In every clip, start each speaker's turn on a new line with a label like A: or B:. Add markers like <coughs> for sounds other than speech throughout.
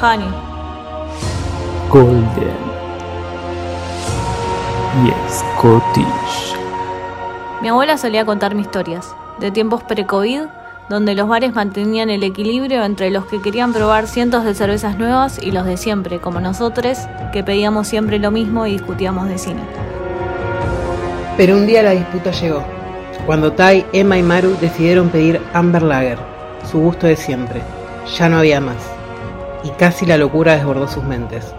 A: Honey.
B: Golden. Y Scottish.
A: Mi abuela solía contarme historias, de tiempos pre-COVID, donde los bares mantenían el equilibrio entre los que querían probar cientos de cervezas nuevas y los de siempre, como nosotros, que pedíamos siempre lo mismo y discutíamos de cine.
C: Pero un día la disputa llegó, cuando Tai, Emma y Maru decidieron pedir Amber Lager, su gusto de siempre. Ya no había más. Y casi la locura desbordó sus mentes.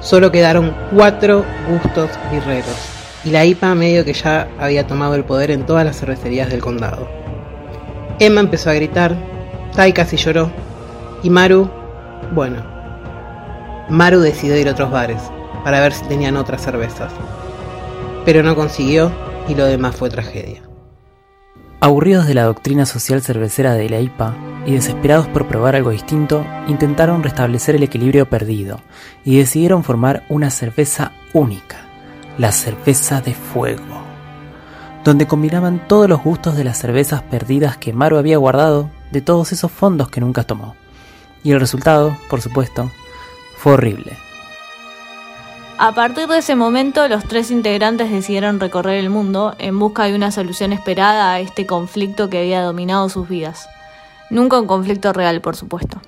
C: Solo quedaron cuatro gustos birreros, y la IPA medio que ya había tomado el poder en todas las cervecerías del condado. Emma empezó a gritar, Tai casi lloró, y Maru, bueno, Maru decidió ir a otros bares para ver si tenían otras cervezas. Pero no consiguió y lo demás fue tragedia.
B: Aburridos de la doctrina social cervecera de la IPA y desesperados por probar algo distinto, intentaron restablecer el equilibrio perdido y decidieron formar una cerveza única, la cerveza de fuego, donde combinaban todos los gustos de las cervezas perdidas que Maru había guardado de todos esos fondos que nunca tomó. Y el resultado, por supuesto, fue horrible.
A: A partir de ese momento, los tres integrantes decidieron recorrer el mundo en busca de una solución esperada a este conflicto que había dominado sus vidas. Nunca un conflicto real, por supuesto.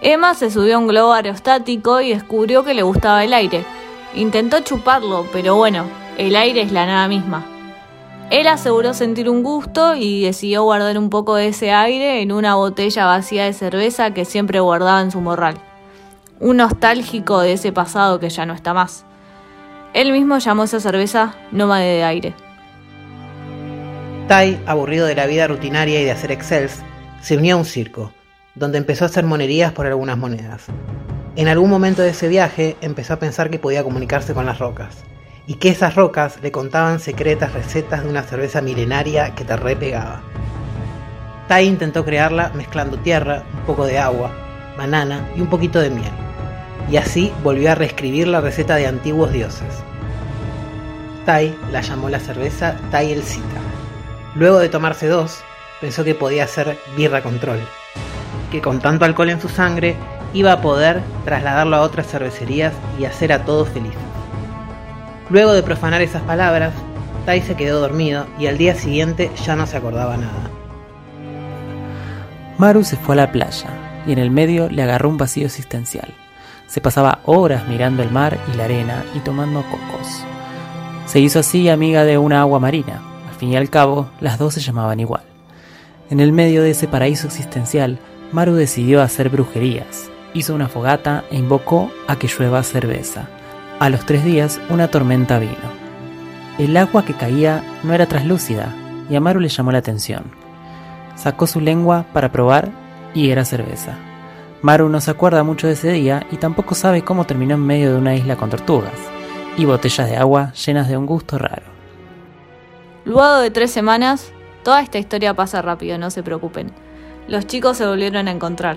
A: Emma se subió a un globo aerostático y descubrió que le gustaba el aire. Intentó chuparlo, pero bueno, el aire es la nada misma. Él aseguró sentir un gusto y decidió guardar un poco de ese aire en una botella vacía de cerveza que siempre guardaba en su morral un nostálgico de ese pasado que ya no está más. Él mismo llamó esa cerveza Nómade de Aire.
C: Tai, aburrido de la vida rutinaria y de hacer excels, se unió a un circo, donde empezó a hacer monerías por algunas monedas. En algún momento de ese viaje empezó a pensar que podía comunicarse con las rocas, y que esas rocas le contaban secretas recetas de una cerveza milenaria que te repegaba. Tai intentó crearla mezclando tierra, un poco de agua, banana y un poquito de miel y así volvió a reescribir la receta de antiguos dioses. Tai la llamó la cerveza Tai el Cita. Luego de tomarse dos, pensó que podía hacer birra control, que con tanto alcohol en su sangre iba a poder trasladarlo a otras cervecerías y hacer a todos felices. Luego de profanar esas palabras, Tai se quedó dormido y al día siguiente ya no se acordaba nada.
B: Maru se fue a la playa y en el medio le agarró un vacío existencial. Se pasaba horas mirando el mar y la arena y tomando cocos. Se hizo así amiga de una agua marina. Al fin y al cabo, las dos se llamaban igual. En el medio de ese paraíso existencial, Maru decidió hacer brujerías. Hizo una fogata e invocó a que llueva cerveza. A los tres días, una tormenta vino. El agua que caía no era traslúcida y a Maru le llamó la atención. Sacó su lengua para probar y era cerveza. Maru no se acuerda mucho de ese día y tampoco sabe cómo terminó en medio de una isla con tortugas y botellas de agua llenas de un gusto raro.
A: Luego de tres semanas, toda esta historia pasa rápido, no se preocupen. Los chicos se volvieron a encontrar.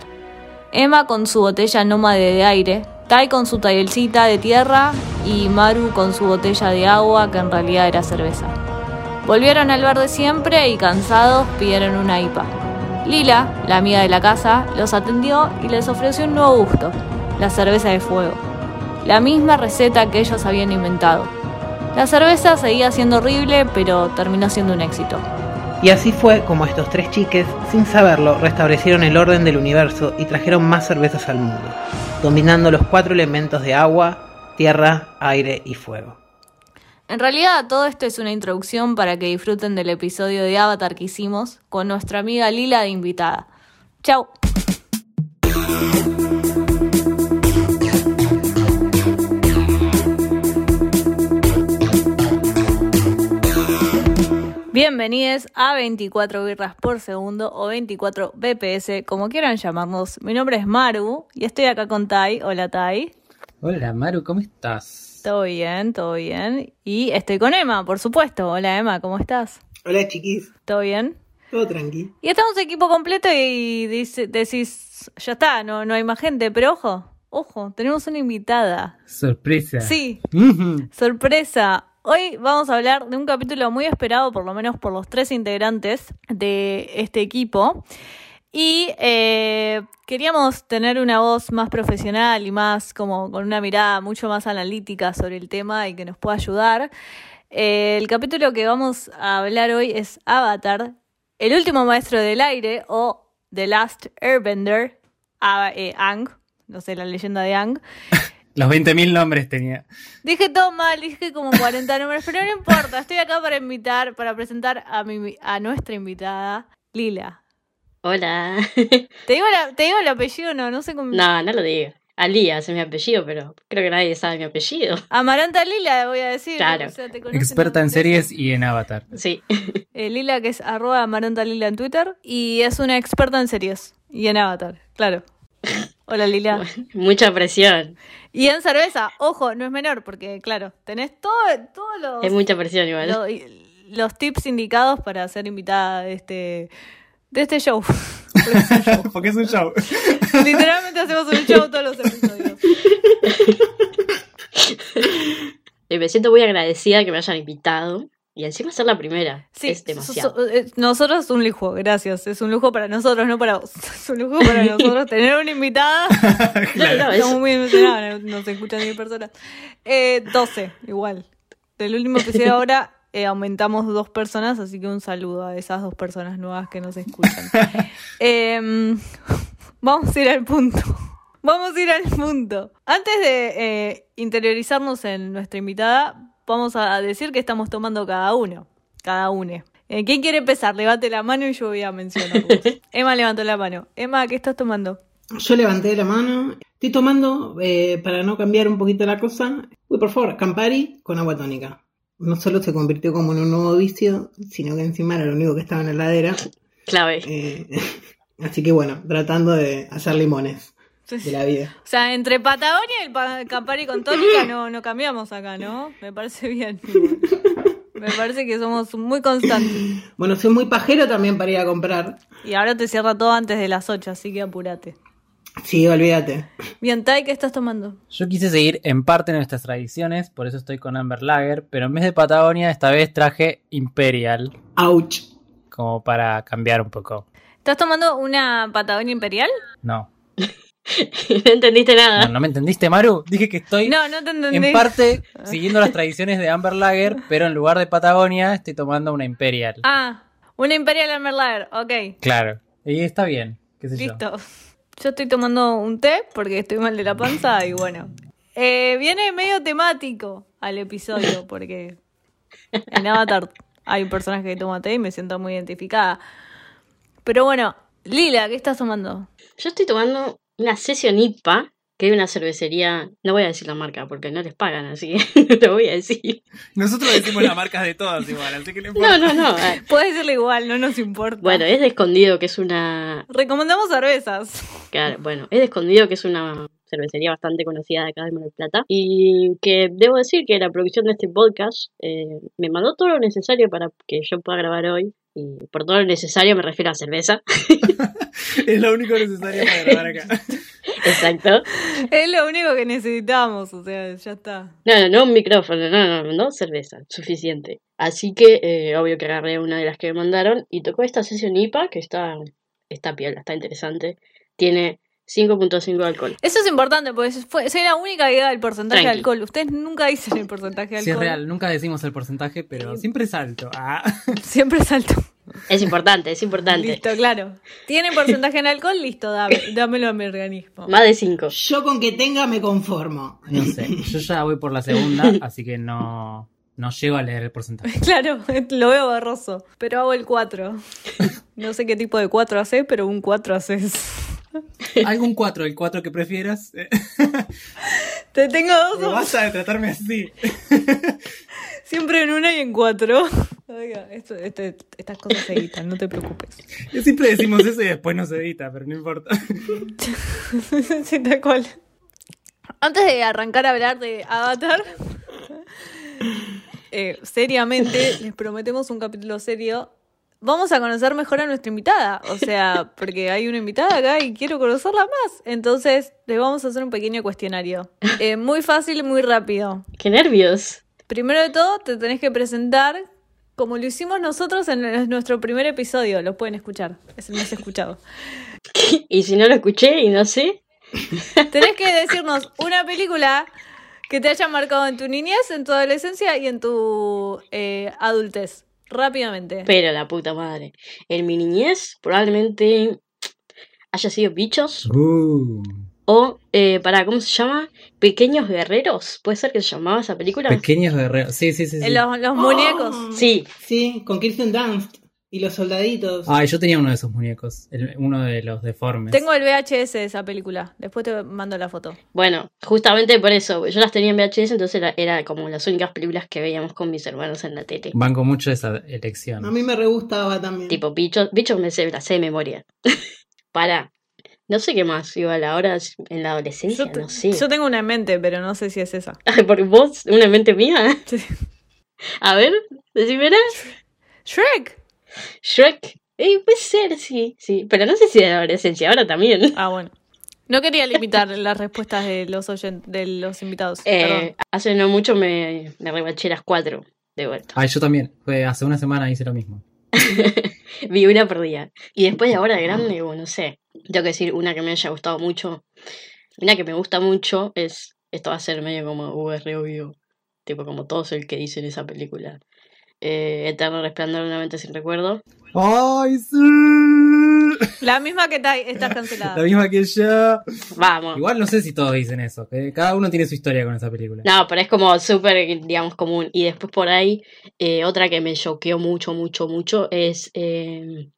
A: Emma con su botella nómade de aire, Tai con su tallercita de tierra y Maru con su botella de agua que en realidad era cerveza. Volvieron al bar de siempre y cansados pidieron una IPA. Lila, la amiga de la casa, los atendió y les ofreció un nuevo gusto, la cerveza de fuego. La misma receta que ellos habían inventado. La cerveza seguía siendo horrible, pero terminó siendo un éxito.
C: Y así fue como estos tres chiques, sin saberlo, restablecieron el orden del universo y trajeron más cervezas al mundo, dominando los cuatro elementos de agua, tierra, aire y fuego.
A: En realidad todo esto es una introducción para que disfruten del episodio de Avatar que hicimos con nuestra amiga Lila de invitada. ¡Chao! Bienvenidos a 24 birras por segundo o 24 BPS, como quieran llamarnos. Mi nombre es Maru y estoy acá con Tai. Hola Tai.
B: Hola Maru, ¿cómo estás?
A: Todo bien, todo bien. Y estoy con Emma, por supuesto. Hola Emma, ¿cómo estás?
C: Hola chiquis.
A: ¿Todo bien?
C: Todo tranqui.
A: Y estamos equipo completo y dice, decís, ya está, no, no hay más gente, pero ojo, ojo, tenemos una invitada.
B: Sorpresa.
A: Sí, <laughs> sorpresa. Hoy vamos a hablar de un capítulo muy esperado, por lo menos por los tres integrantes de este equipo. Y eh, queríamos tener una voz más profesional y más como con una mirada mucho más analítica sobre el tema y que nos pueda ayudar. Eh, el capítulo que vamos a hablar hoy es Avatar, el último maestro del aire o The Last Airbender, a, eh, Ang, no sé, la leyenda de Ang. <laughs>
B: Los 20.000 nombres tenía.
A: Dije todo mal, dije como 40 nombres, pero no importa, estoy acá para invitar, para presentar a, mi, a nuestra invitada, Lila.
D: Hola. <laughs>
A: ¿Te digo, la- ¿Te digo el apellido? No, no sé cómo.
D: No, no lo digo. Alías es mi apellido, pero creo que nadie sabe mi apellido. <laughs>
A: Amaranta Lila, voy a decir.
D: Claro.
A: o sea, te conocen
B: Experta en series y en Avatar.
D: Sí. <laughs>
A: Eh, Lila, que es arroba Amaranta Lila en Twitter. Y es una experta en series. Y en Avatar, claro. Hola Lila.
D: Mucha presión.
A: Y en cerveza, ojo, no es menor, porque claro, tenés todo, todos los,
D: Es mucha presión igual.
A: lo- y- los tips indicados para ser invitada de este, de este show. Porque es un show.
B: Porque es un show.
A: Literalmente hacemos un show todos los episodios.
D: Y me siento muy agradecida que me hayan invitado. Y encima ser la primera.
A: Sí,
D: es demasiado.
A: so- so- eh, nosotros es un lujo, gracias. Es un lujo para nosotros, no para vos. <laughs> Es un lujo para nosotros tener una invitada. <laughs>
D: No, no, no, es-
A: Estamos muy emocionados, nos escuchan 10 personas. Eh, 12, igual. Del último episodio ahora eh, aumentamos dos personas, así que un saludo a esas dos personas nuevas que nos escuchan. <laughs> Em, <laughs> vamos a ir al punto. <laughs> Vamos a ir al punto. Antes de eh, interiorizarnos en nuestra invitada, vamos a decir que estamos tomando cada uno. Cada uno. Eh, ¿Quién quiere empezar? Levante la mano y yo voy a mencionarlo. Emma levantó la mano. Emma, ¿qué estás tomando?
C: Yo levanté la mano. Estoy tomando, eh, para no cambiar un poquito la cosa, uy, por favor, Campari con agua tónica. No solo se convirtió como en un nuevo vicio, sino que encima era lo único que estaba en la heladera.
D: Clave.
C: Eh, <laughs> así que bueno, tratando de hacer limones de la vida.
A: O sea, entre Patagonia y el pa- Campari con tónica no, no cambiamos acá, ¿no? Me parece bien. Me parece que somos muy constantes.
C: Bueno, soy muy pajero también para ir a comprar.
A: Y ahora te cierra todo antes de las 8, así que apúrate.
C: Sí, olvídate.
A: Bien, Tai, ¿qué estás tomando?
B: Yo quise seguir en parte nuestras tradiciones, por eso estoy con Amber Lager, pero en vez de Patagonia, esta vez traje Imperial,
C: Ouch.
B: como para cambiar un poco.
A: ¿Estás tomando una Patagonia Imperial?
B: No. <laughs>
D: no entendiste nada.
B: No, ¿no me entendiste, Maru? Dije que estoy
A: No, no te entendí.
B: en parte siguiendo las tradiciones de Amber Lager, pero en lugar de Patagonia estoy tomando una Imperial.
A: Ah, una Imperial Amber Lager, ok.
B: Claro. Y está bien, qué sé yo.
A: Listo. Yo estoy tomando un té porque estoy mal de la panza y bueno. Eh, viene medio temático al episodio porque en Avatar hay un personaje que toma té y me siento muy identificada. Pero bueno, Lila, ¿qué estás tomando?
D: Yo estoy tomando una sesión IPA, que hay una cervecería. No voy a decir la marca porque no les pagan, así que <laughs> no lo voy a decir.
B: Nosotros decimos las marcas de todas igual, así que
D: No, no, no. eh, <laughs>
A: Puedes decirle igual, no nos importa.
D: Bueno, es de escondido que es una.
A: Recomendamos cervezas.
D: Claro, bueno, es de escondido que es una cervecería bastante conocida de acá de Mar del Plata. Y que debo decir que la producción de este podcast eh, me mandó todo lo necesario para que yo pueda grabar hoy. Y por todo lo necesario me refiero a cerveza. <laughs>
B: Es lo único necesario para grabar acá. <laughs>
D: Exacto.
A: Es lo único que necesitamos, o sea, ya está.
D: No, no, no un micrófono, no, no, no cerveza, suficiente. Así que, eh, obvio que agarré una de las que me mandaron y tocó esta sesión IPA que está, está piola, está interesante. Tiene 5.5 de alcohol.
A: Eso es importante, porque fue, soy la única que da el porcentaje de alcohol. Ustedes nunca dicen el porcentaje de
B: Sí, es
A: alcohol.
B: real, nunca decimos el porcentaje, pero siempre es alto. Ah. <laughs>
A: Siempre salto.
D: Es importante, es importante.
A: Listo, claro. Tiene porcentaje en alcohol, listo, dame, <laughs> dámelo a mi organismo.
D: Más de 5.
C: Yo con que tenga me conformo.
B: No sé, <laughs> yo ya voy por la segunda, así que no, no llego a leer el porcentaje.
A: Claro, lo veo borroso, pero hago el 4. No sé qué tipo de 4 haces, pero un 4 haces.
B: ¿Algún 4? ¿El 4 que prefieras? <laughs>
A: Te tengo dos,
B: Basta de tratarme así. <laughs>
A: siempre en una y en 4. Oiga, esto, este- estas cosas se editan, no te preocupes. <laughs>
B: Siempre decimos eso y después no se edita, pero no importa.
A: sí, tal cual. Antes de arrancar a hablar de Avatar, eh, seriamente, les prometemos un capítulo serio. Vamos a conocer mejor a nuestra invitada. O sea, <laughs> porque hay una invitada acá y quiero conocerla más. Entonces, les vamos a hacer un pequeño cuestionario. <laughs> Eh, muy fácil y muy rápido.
D: ¡Qué nervios!
A: Primero de todo, te tenés que presentar Como lo hicimos nosotros en nuestro primer episodio, lo pueden escuchar. Es el más escuchado. <laughs>
D: y si no lo escuché y no sé.
A: Tenés que decirnos una película que te haya marcado en tu niñez, en tu adolescencia y en tu eh, adultez. Rápidamente.
D: Pero la puta madre. En mi niñez probablemente <tsk> haya sido bichos.
B: Uh,
D: O, eh, para, ¿cómo se llama? Pequeños Guerreros. ¿Puede ser que se llamaba esa película?
B: pequeños guerreros. Sí, sí, sí. sí.
A: Eh, Los, los muñecos.
D: Sí,
C: Sí, con Kirsten Dunst y los soldaditos.
B: Ay, yo tenía uno de esos muñecos. el- uno de los deformes.
A: Tengo el VHS de esa película. Después te mando la foto.
D: bueno, justamente por eso. Yo las tenía en VHS, entonces era, era como las únicas películas que veíamos con mis hermanos en la tele.
B: Banco mucho esa elección.
C: A mí me re gustaba también.
D: Tipo, bichos, bichos me sé, la sé de memoria. <laughs> para. No sé qué más, igual ahora en la adolescencia,
A: Yo, te-
D: no sé.
A: yo tengo una en mente, pero no sé si es esa. <laughs>
D: Ay, porque vos, una mente mía.
A: Sí.
D: A ver, decime.
A: Shrek.
D: Shrek. Eh, puede ser, sí, sí. Pero no sé si de la adolescencia, ahora también.
A: Ah, bueno. No quería limitar las respuestas de los de los invitados.
D: Eh, hace no mucho me, me rebaché las cuatro de vuelta.
B: Ay, yo también. Fue hace una semana hice lo mismo. <laughs>
D: Vi una perdida. Y después de ahora de grande, bueno, no sé. Tengo que decir una que me haya gustado mucho. Una que me gusta mucho es. Esto va a ser medio como uh, es re obvio. Tipo como todos el que dice en esa película. Eh, Eterno resplandor de una mente sin recuerdo.
B: ¡Ay, sí!
A: La misma que ta- estás cancelada.
B: La misma que yo.
D: Vamos.
B: Igual no sé si todos dicen eso. que cada uno tiene su historia con esa película.
D: No, pero es como súper, digamos, común. Y después por ahí, eh, otra que me choqueó mucho, mucho, mucho es eh,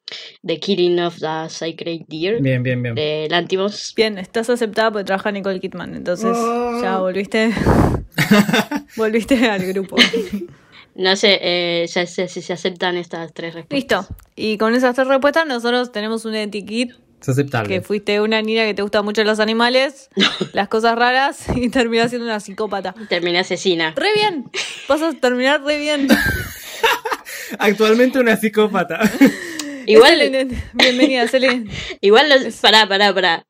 D: The Killing of the Sacred Deer
B: Bien, bien, bien.
D: de Lantimos.
A: Bien, estás aceptada porque trabaja Nicole Kidman, entonces
C: Oh.
A: ya volviste. <laughs> volviste al grupo. <laughs>
D: No sé eh, si se, si se aceptan estas tres respuestas.
A: Listo. Y con esas tres respuestas, nosotros tenemos un etiquet
B: Es aceptable.
A: que fuiste una niña que te gusta mucho los animales, <laughs> las cosas raras <laughs> y terminás siendo una psicópata.
D: Terminé asesina.
A: Re bien. Vas a terminar re bien. <laughs>
B: Actualmente una psicópata.
D: Igual,
A: Excelente. Bienvenida, Selene.
D: igual, no- pará, pará, pará.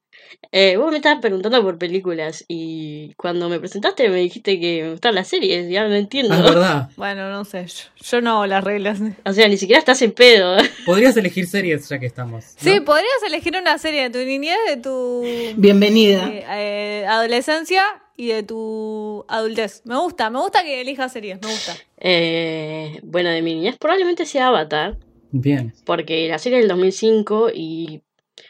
D: Eh, vos me estabas preguntando por películas y cuando me presentaste me dijiste que me gustan las series, ya no entiendo.
B: Ah, es verdad.
A: Bueno, no sé. Yo, yo no hago las reglas.
D: O sea, ni siquiera estás en pedo. <laughs>
B: Podrías elegir series ya que estamos. ¿no?
A: Sí, podrías elegir una serie de tu niñez, de tu
C: Bienvenida.
A: eh, eh, adolescencia y de tu adultez. Me gusta, me gusta que elijas series, me gusta.
D: Eh, bueno, de mi niñez probablemente sea Avatar.
B: Bien.
D: Porque la serie es del 2005 y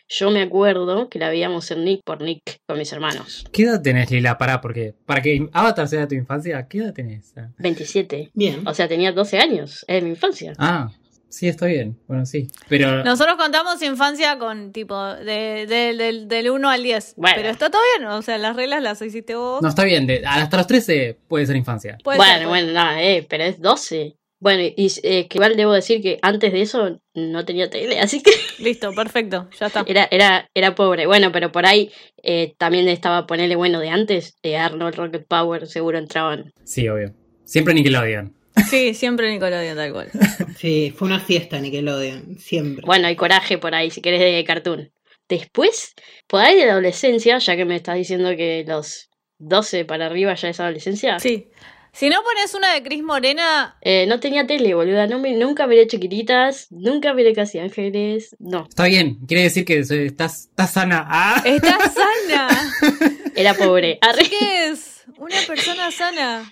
D: yo me acuerdo que la veíamos en Nick por Nick con mis hermanos.
B: ¿Qué edad tenés, Lila? Pará, porque para que Avatar sea de tu infancia, ¿qué edad tenés? Ah.
D: 27.
C: Bien.
D: O sea, tenía 12 años. Es de mi infancia.
B: Ah, sí, está bien. Bueno, sí. Pero
A: Nosotros contamos infancia con tipo de, de- del- del 1 al 10.
D: Bueno.
A: Pero está todo bien, o sea, las reglas las hiciste vos.
B: no está bien. de- hasta los 13 puede ser infancia.
A: Puede
D: bueno,
A: ser,
D: bueno, nada, eh, pero es 12. Bueno, y eh, que igual debo decir que antes de eso no tenía tele, así que. <laughs>
A: Listo, perfecto, ya está.
D: era, era, era pobre. Bueno, pero por ahí eh, también estaba ponerle bueno de antes. eh, Arnold, Rocket Power, seguro entraban.
B: Sí, obvio. Siempre Nickelodeon.
A: Sí, siempre Nickelodeon tal cual. <laughs>
C: Sí, fue una fiesta Nickelodeon, siempre.
D: Bueno, hay coraje por ahí, si querés de cartoon. Después, por ahí de la adolescencia, ya que me estás diciendo que los 12 para arriba ya es adolescencia.
A: Sí. Si no pones una de Cris Morena,
D: Eh, no tenía tele, boluda. No me- nunca miré chiquititas, nunca miré casi ángeles. No,
B: Está bien. Quiere decir que soy- estás, estás sana. Ah.
A: estás sana. <laughs>
D: era pobre. Arre,
A: ¿Qué es? Una persona sana.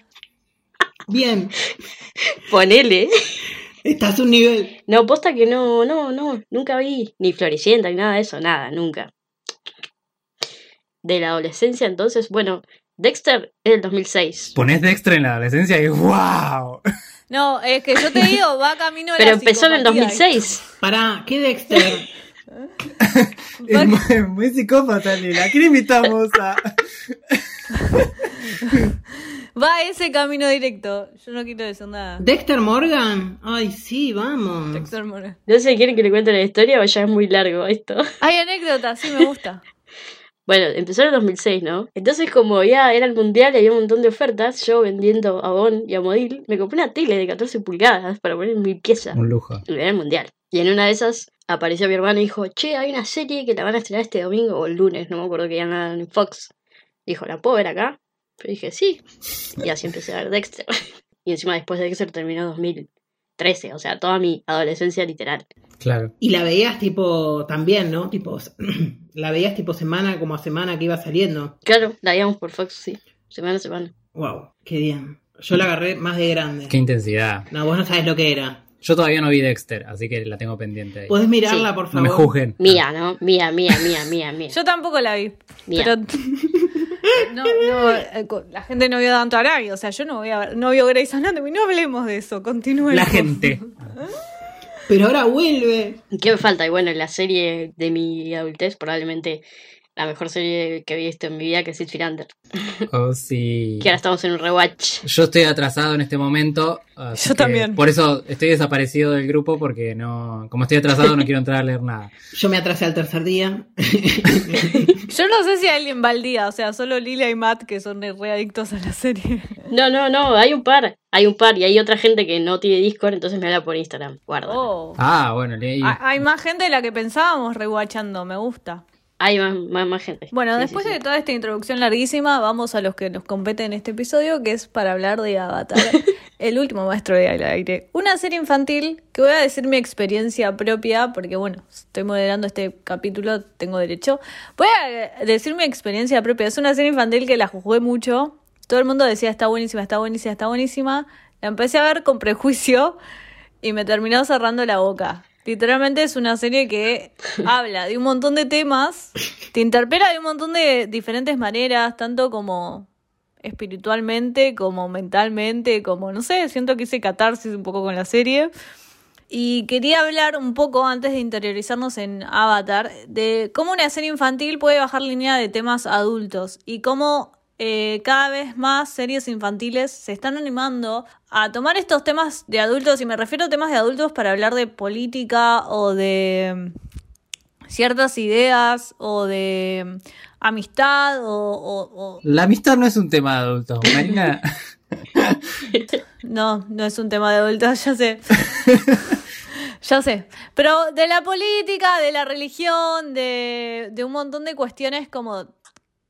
C: Bien,
D: ponele.
C: estás a un nivel.
D: No, posta que no, no, no, nunca vi ni Floricienta ni nada de eso, nada, nunca. De la adolescencia, entonces, bueno, Dexter es del 2006.
B: Ponés Dexter en la adolescencia y ¡wow!
A: No, es que yo te digo, va camino a
D: Pero
A: la
D: empezó en el
A: psicopatía.
D: 2006.
C: Pará, ¿qué Dexter? <laughs>
B: Es muy, muy psicópata, Lila. ¿A quién invitamos a...?
A: Va ese camino directo. Yo no quiero decir nada.
C: ¿Dexter Morgan? Ay, sí, vamos.
A: Dexter Morgan.
D: No sé, ¿quieren que le cuente la historia o ya es muy largo esto?
A: Hay anécdotas, sí me gusta.
D: Bueno, empezó en el 2006, ¿no? Entonces, como ya era el mundial y había un montón de ofertas, yo vendiendo a Bon y a Modil, me compré una tele de 14 pulgadas para poner en mi pieza.
B: Un lujo.
D: Era el mundial. Y en una de esas apareció mi hermano y dijo, che, hay una serie que la van a estrenar este domingo o el lunes, no me acuerdo que ya nada en Fox. Dijo, ¿la puedo ver acá? Yo dije, sí. Y así empecé a ver Dexter. <laughs> y encima después de Dexter terminó 2013 13, o sea, toda mi adolescencia literal.
B: Claro.
C: Y la veías tipo también, ¿no? Tipo, <clears throat> la veías tipo semana como a semana que iba saliendo.
D: Claro, la veíamos por Fox, sí, semana a semana.
C: Wow, qué bien. Yo la agarré más de grande.
B: Qué intensidad.
C: No, vos no sabes lo que era.
B: Yo todavía no vi Dexter, así que la tengo pendiente ahí.
C: ¿Podés mirarla,
D: Sí.
C: por
B: No
C: favor?
B: me juzguen.
D: Mía, ¿no? Mía, mía, mía, mía, mía.
A: Yo tampoco la vi.
D: Mía.
A: Pero <laughs> no, no, eh, la gente no vio tanto a Arabia. O sea, yo no voy a ver, no vio Grey's Anatomy. No hablemos de eso. Continúen.
B: La gente. <laughs>
C: Pero ahora vuelve.
D: ¿Qué me falta? Y bueno, la serie de mi adultez, probablemente la mejor serie que he visto en mi vida, que es Sid Filander. <laughs>
B: Oh, sí.
D: Que ahora estamos en un rewatch.
B: Yo estoy atrasado en este momento.
A: Yo también.
B: Por eso estoy desaparecido del grupo porque no, como estoy atrasado no quiero entrar a leer nada. <laughs>
C: Yo me atrasé al tercer día. <laughs>
A: Yo no sé si alguien va al día. O sea, solo Lilia y Matt que son re adictos a la serie.
D: No, no, no, hay un par. Hay un par y hay otra gente que no tiene Discord, entonces me habla por Instagram. Guarda.
A: Oh.
B: Ah, bueno, leí.
A: Hay más gente de la que pensábamos rewatchando. Me gusta.
D: Hay más, más, más gente.
A: Bueno,
D: Sí,
A: después
D: sí,
A: de
D: sí.
A: toda esta introducción larguísima, vamos a los que nos compete en este episodio, que es para hablar de Avatar, <laughs> el último maestro de aire. Una serie infantil que voy a decir mi experiencia propia, porque bueno, estoy moderando este capítulo, tengo derecho. Voy a decir mi experiencia propia. Es una serie infantil que la jugué mucho. Todo el mundo decía está buenísima, está buenísima, está buenísima. La empecé a ver con prejuicio y me terminó cerrando la boca. Literalmente es una serie que <laughs> habla de un montón de temas, te interpela de un montón de diferentes maneras, tanto como espiritualmente, como mentalmente, como no sé, siento que hice catarsis un poco con la serie. Y quería hablar un poco antes de interiorizarnos en Avatar de cómo una serie infantil puede bajar línea de temas adultos y cómo eh, cada vez más series infantiles se están animando a tomar estos temas de adultos y me refiero a temas de adultos para hablar de política o de mm, ciertas ideas o de mm, amistad o, o- o-
B: La amistad no es un tema de adultos. Marina, <laughs>
A: No, no es un tema de adultos, ya sé. <laughs> ya sé. Pero de la política, de la religión, de, de un montón de cuestiones como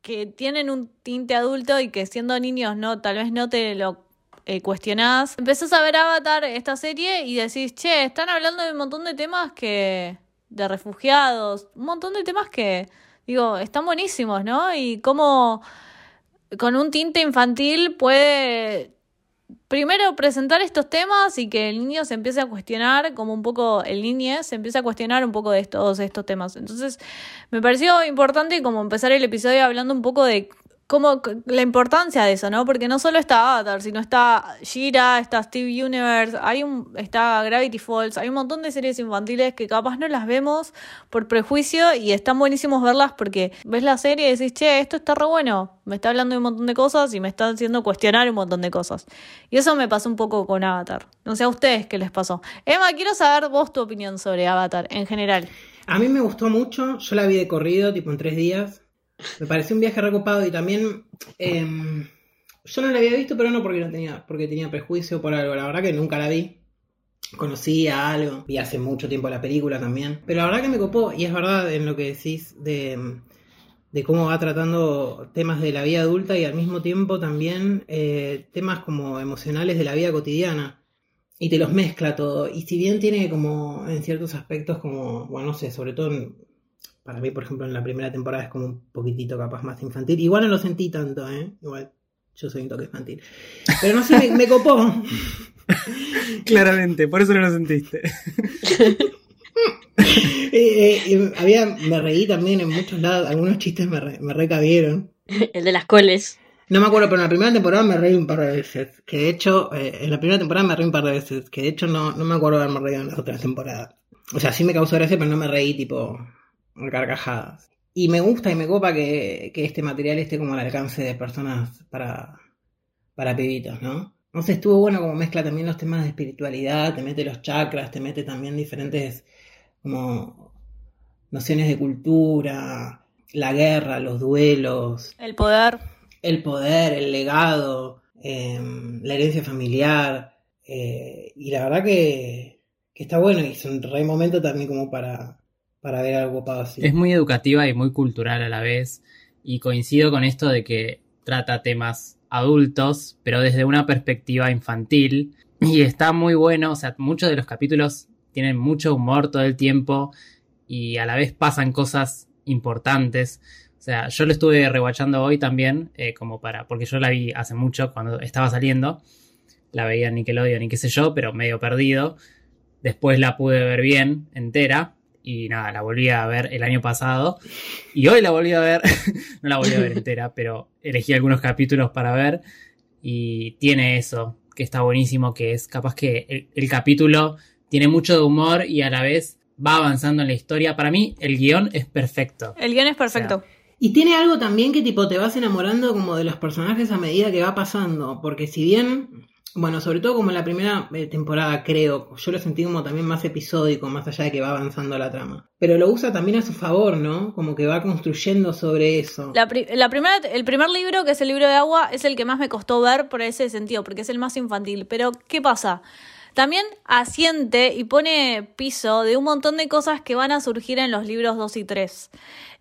A: que tienen un tinte adulto y que siendo niños no, tal vez no te lo eh, cuestionás. Empezás a ver Avatar, esta serie, y decís, che, están hablando de un montón de temas que. de refugiados, un montón de temas que, digo, están buenísimos, ¿no? Y cómo con un tinte infantil puede primero presentar estos temas y que el niño se empiece a cuestionar, como un poco el niño se empieza a cuestionar un poco de todos estos temas. Entonces, me pareció importante como empezar el episodio hablando un poco de cómo la importancia de eso, ¿no? Porque no solo está Avatar, sino está Shira, está Steve Universe, hay un, está Gravity Falls, hay un montón de series infantiles que capaz no las vemos por prejuicio y están buenísimos verlas porque ves la serie y decís, che, esto está re bueno, me está hablando de un montón de cosas y me está haciendo cuestionar un montón de cosas. Y eso me pasó un poco con Avatar. No sé a ustedes qué les pasó. Emma, quiero saber vos tu opinión sobre Avatar en general.
C: A mí me gustó mucho, yo la vi de corrido, tipo en tres días. Me pareció un viaje recopado y también em, yo no la había visto, pero no porque no tenía, porque tenía prejuicio por algo. La verdad que nunca la vi. Conocía algo, vi hace mucho tiempo la película también. Pero la verdad que me copó, y es verdad en lo que decís de, de cómo va tratando temas de la vida adulta y al mismo tiempo también eh, temas como emocionales de la vida cotidiana y te los mezcla todo. Y si bien tiene como en ciertos aspectos como, bueno, no sé, sobre todo en- para mí, por ejemplo, en la primera temporada es como un poquitito capaz más infantil. Igual no lo sentí tanto, ¿eh? Igual yo soy un toque infantil. Pero no sé, me, me copó. <laughs>
B: claramente, por eso no lo sentiste. <laughs>
C: Eh, eh, eh, había, me reí también en muchos lados, algunos chistes me, re- me recabieron.
D: El de las coles.
C: No me acuerdo, pero en la primera temporada me reí un par de veces. Que de hecho, eh, en la primera temporada me reí un par de veces. Que de hecho no, no me acuerdo de haberme reído en las otras temporadas. O sea, sí me causó gracia, pero no me reí tipo carcajadas. Y me gusta y me copa que, que este material esté como al alcance de personas para, para pibitos, ¿no? No sé, estuvo bueno como mezcla también los temas de espiritualidad, te mete los chakras, te mete también diferentes como nociones de cultura, la guerra, los duelos,
A: El poder.
C: el poder, el legado, eh, la herencia familiar. eh, y la verdad que, que está bueno y es un re momento también como para, para ver algo.
B: Es muy educativa y muy cultural a la vez. Y coincido con esto de que trata temas adultos, pero desde una perspectiva infantil. Y está muy bueno, o sea, muchos de los capítulos tienen mucho humor todo el tiempo y a la vez pasan cosas importantes. O sea, yo lo estuve rewatchando hoy también, eh, como para, porque yo la vi hace mucho cuando estaba saliendo. La veía en Nickelodeon y qué sé yo, pero medio perdido. Después la pude ver bien, entera. Y nada, la volví a ver el año pasado. Y hoy la volví a ver. <laughs> no la volví a ver <laughs> entera, pero elegí algunos capítulos para ver. Y tiene eso, que está buenísimo, que es capaz que el, el capítulo tiene mucho de humor y a la vez va avanzando en la historia. Para mí, el guion es perfecto.
A: El guion es perfecto.
C: Y tiene algo también que tipo te vas enamorando como de los personajes a medida que va pasando, porque si bien, bueno, sobre todo como en la primera eh, temporada creo, yo lo sentí como también más episódico, más allá de que va avanzando la trama. Pero lo usa también a su favor, ¿no? Como que va construyendo sobre eso.
A: La, pri- la primera, el primer libro, que es el libro de agua, es el que más me costó ver por ese sentido, porque es el más infantil. Pero, ¿qué pasa? También asiente y pone piso de un montón de cosas que van a surgir en los libros 2 y 3.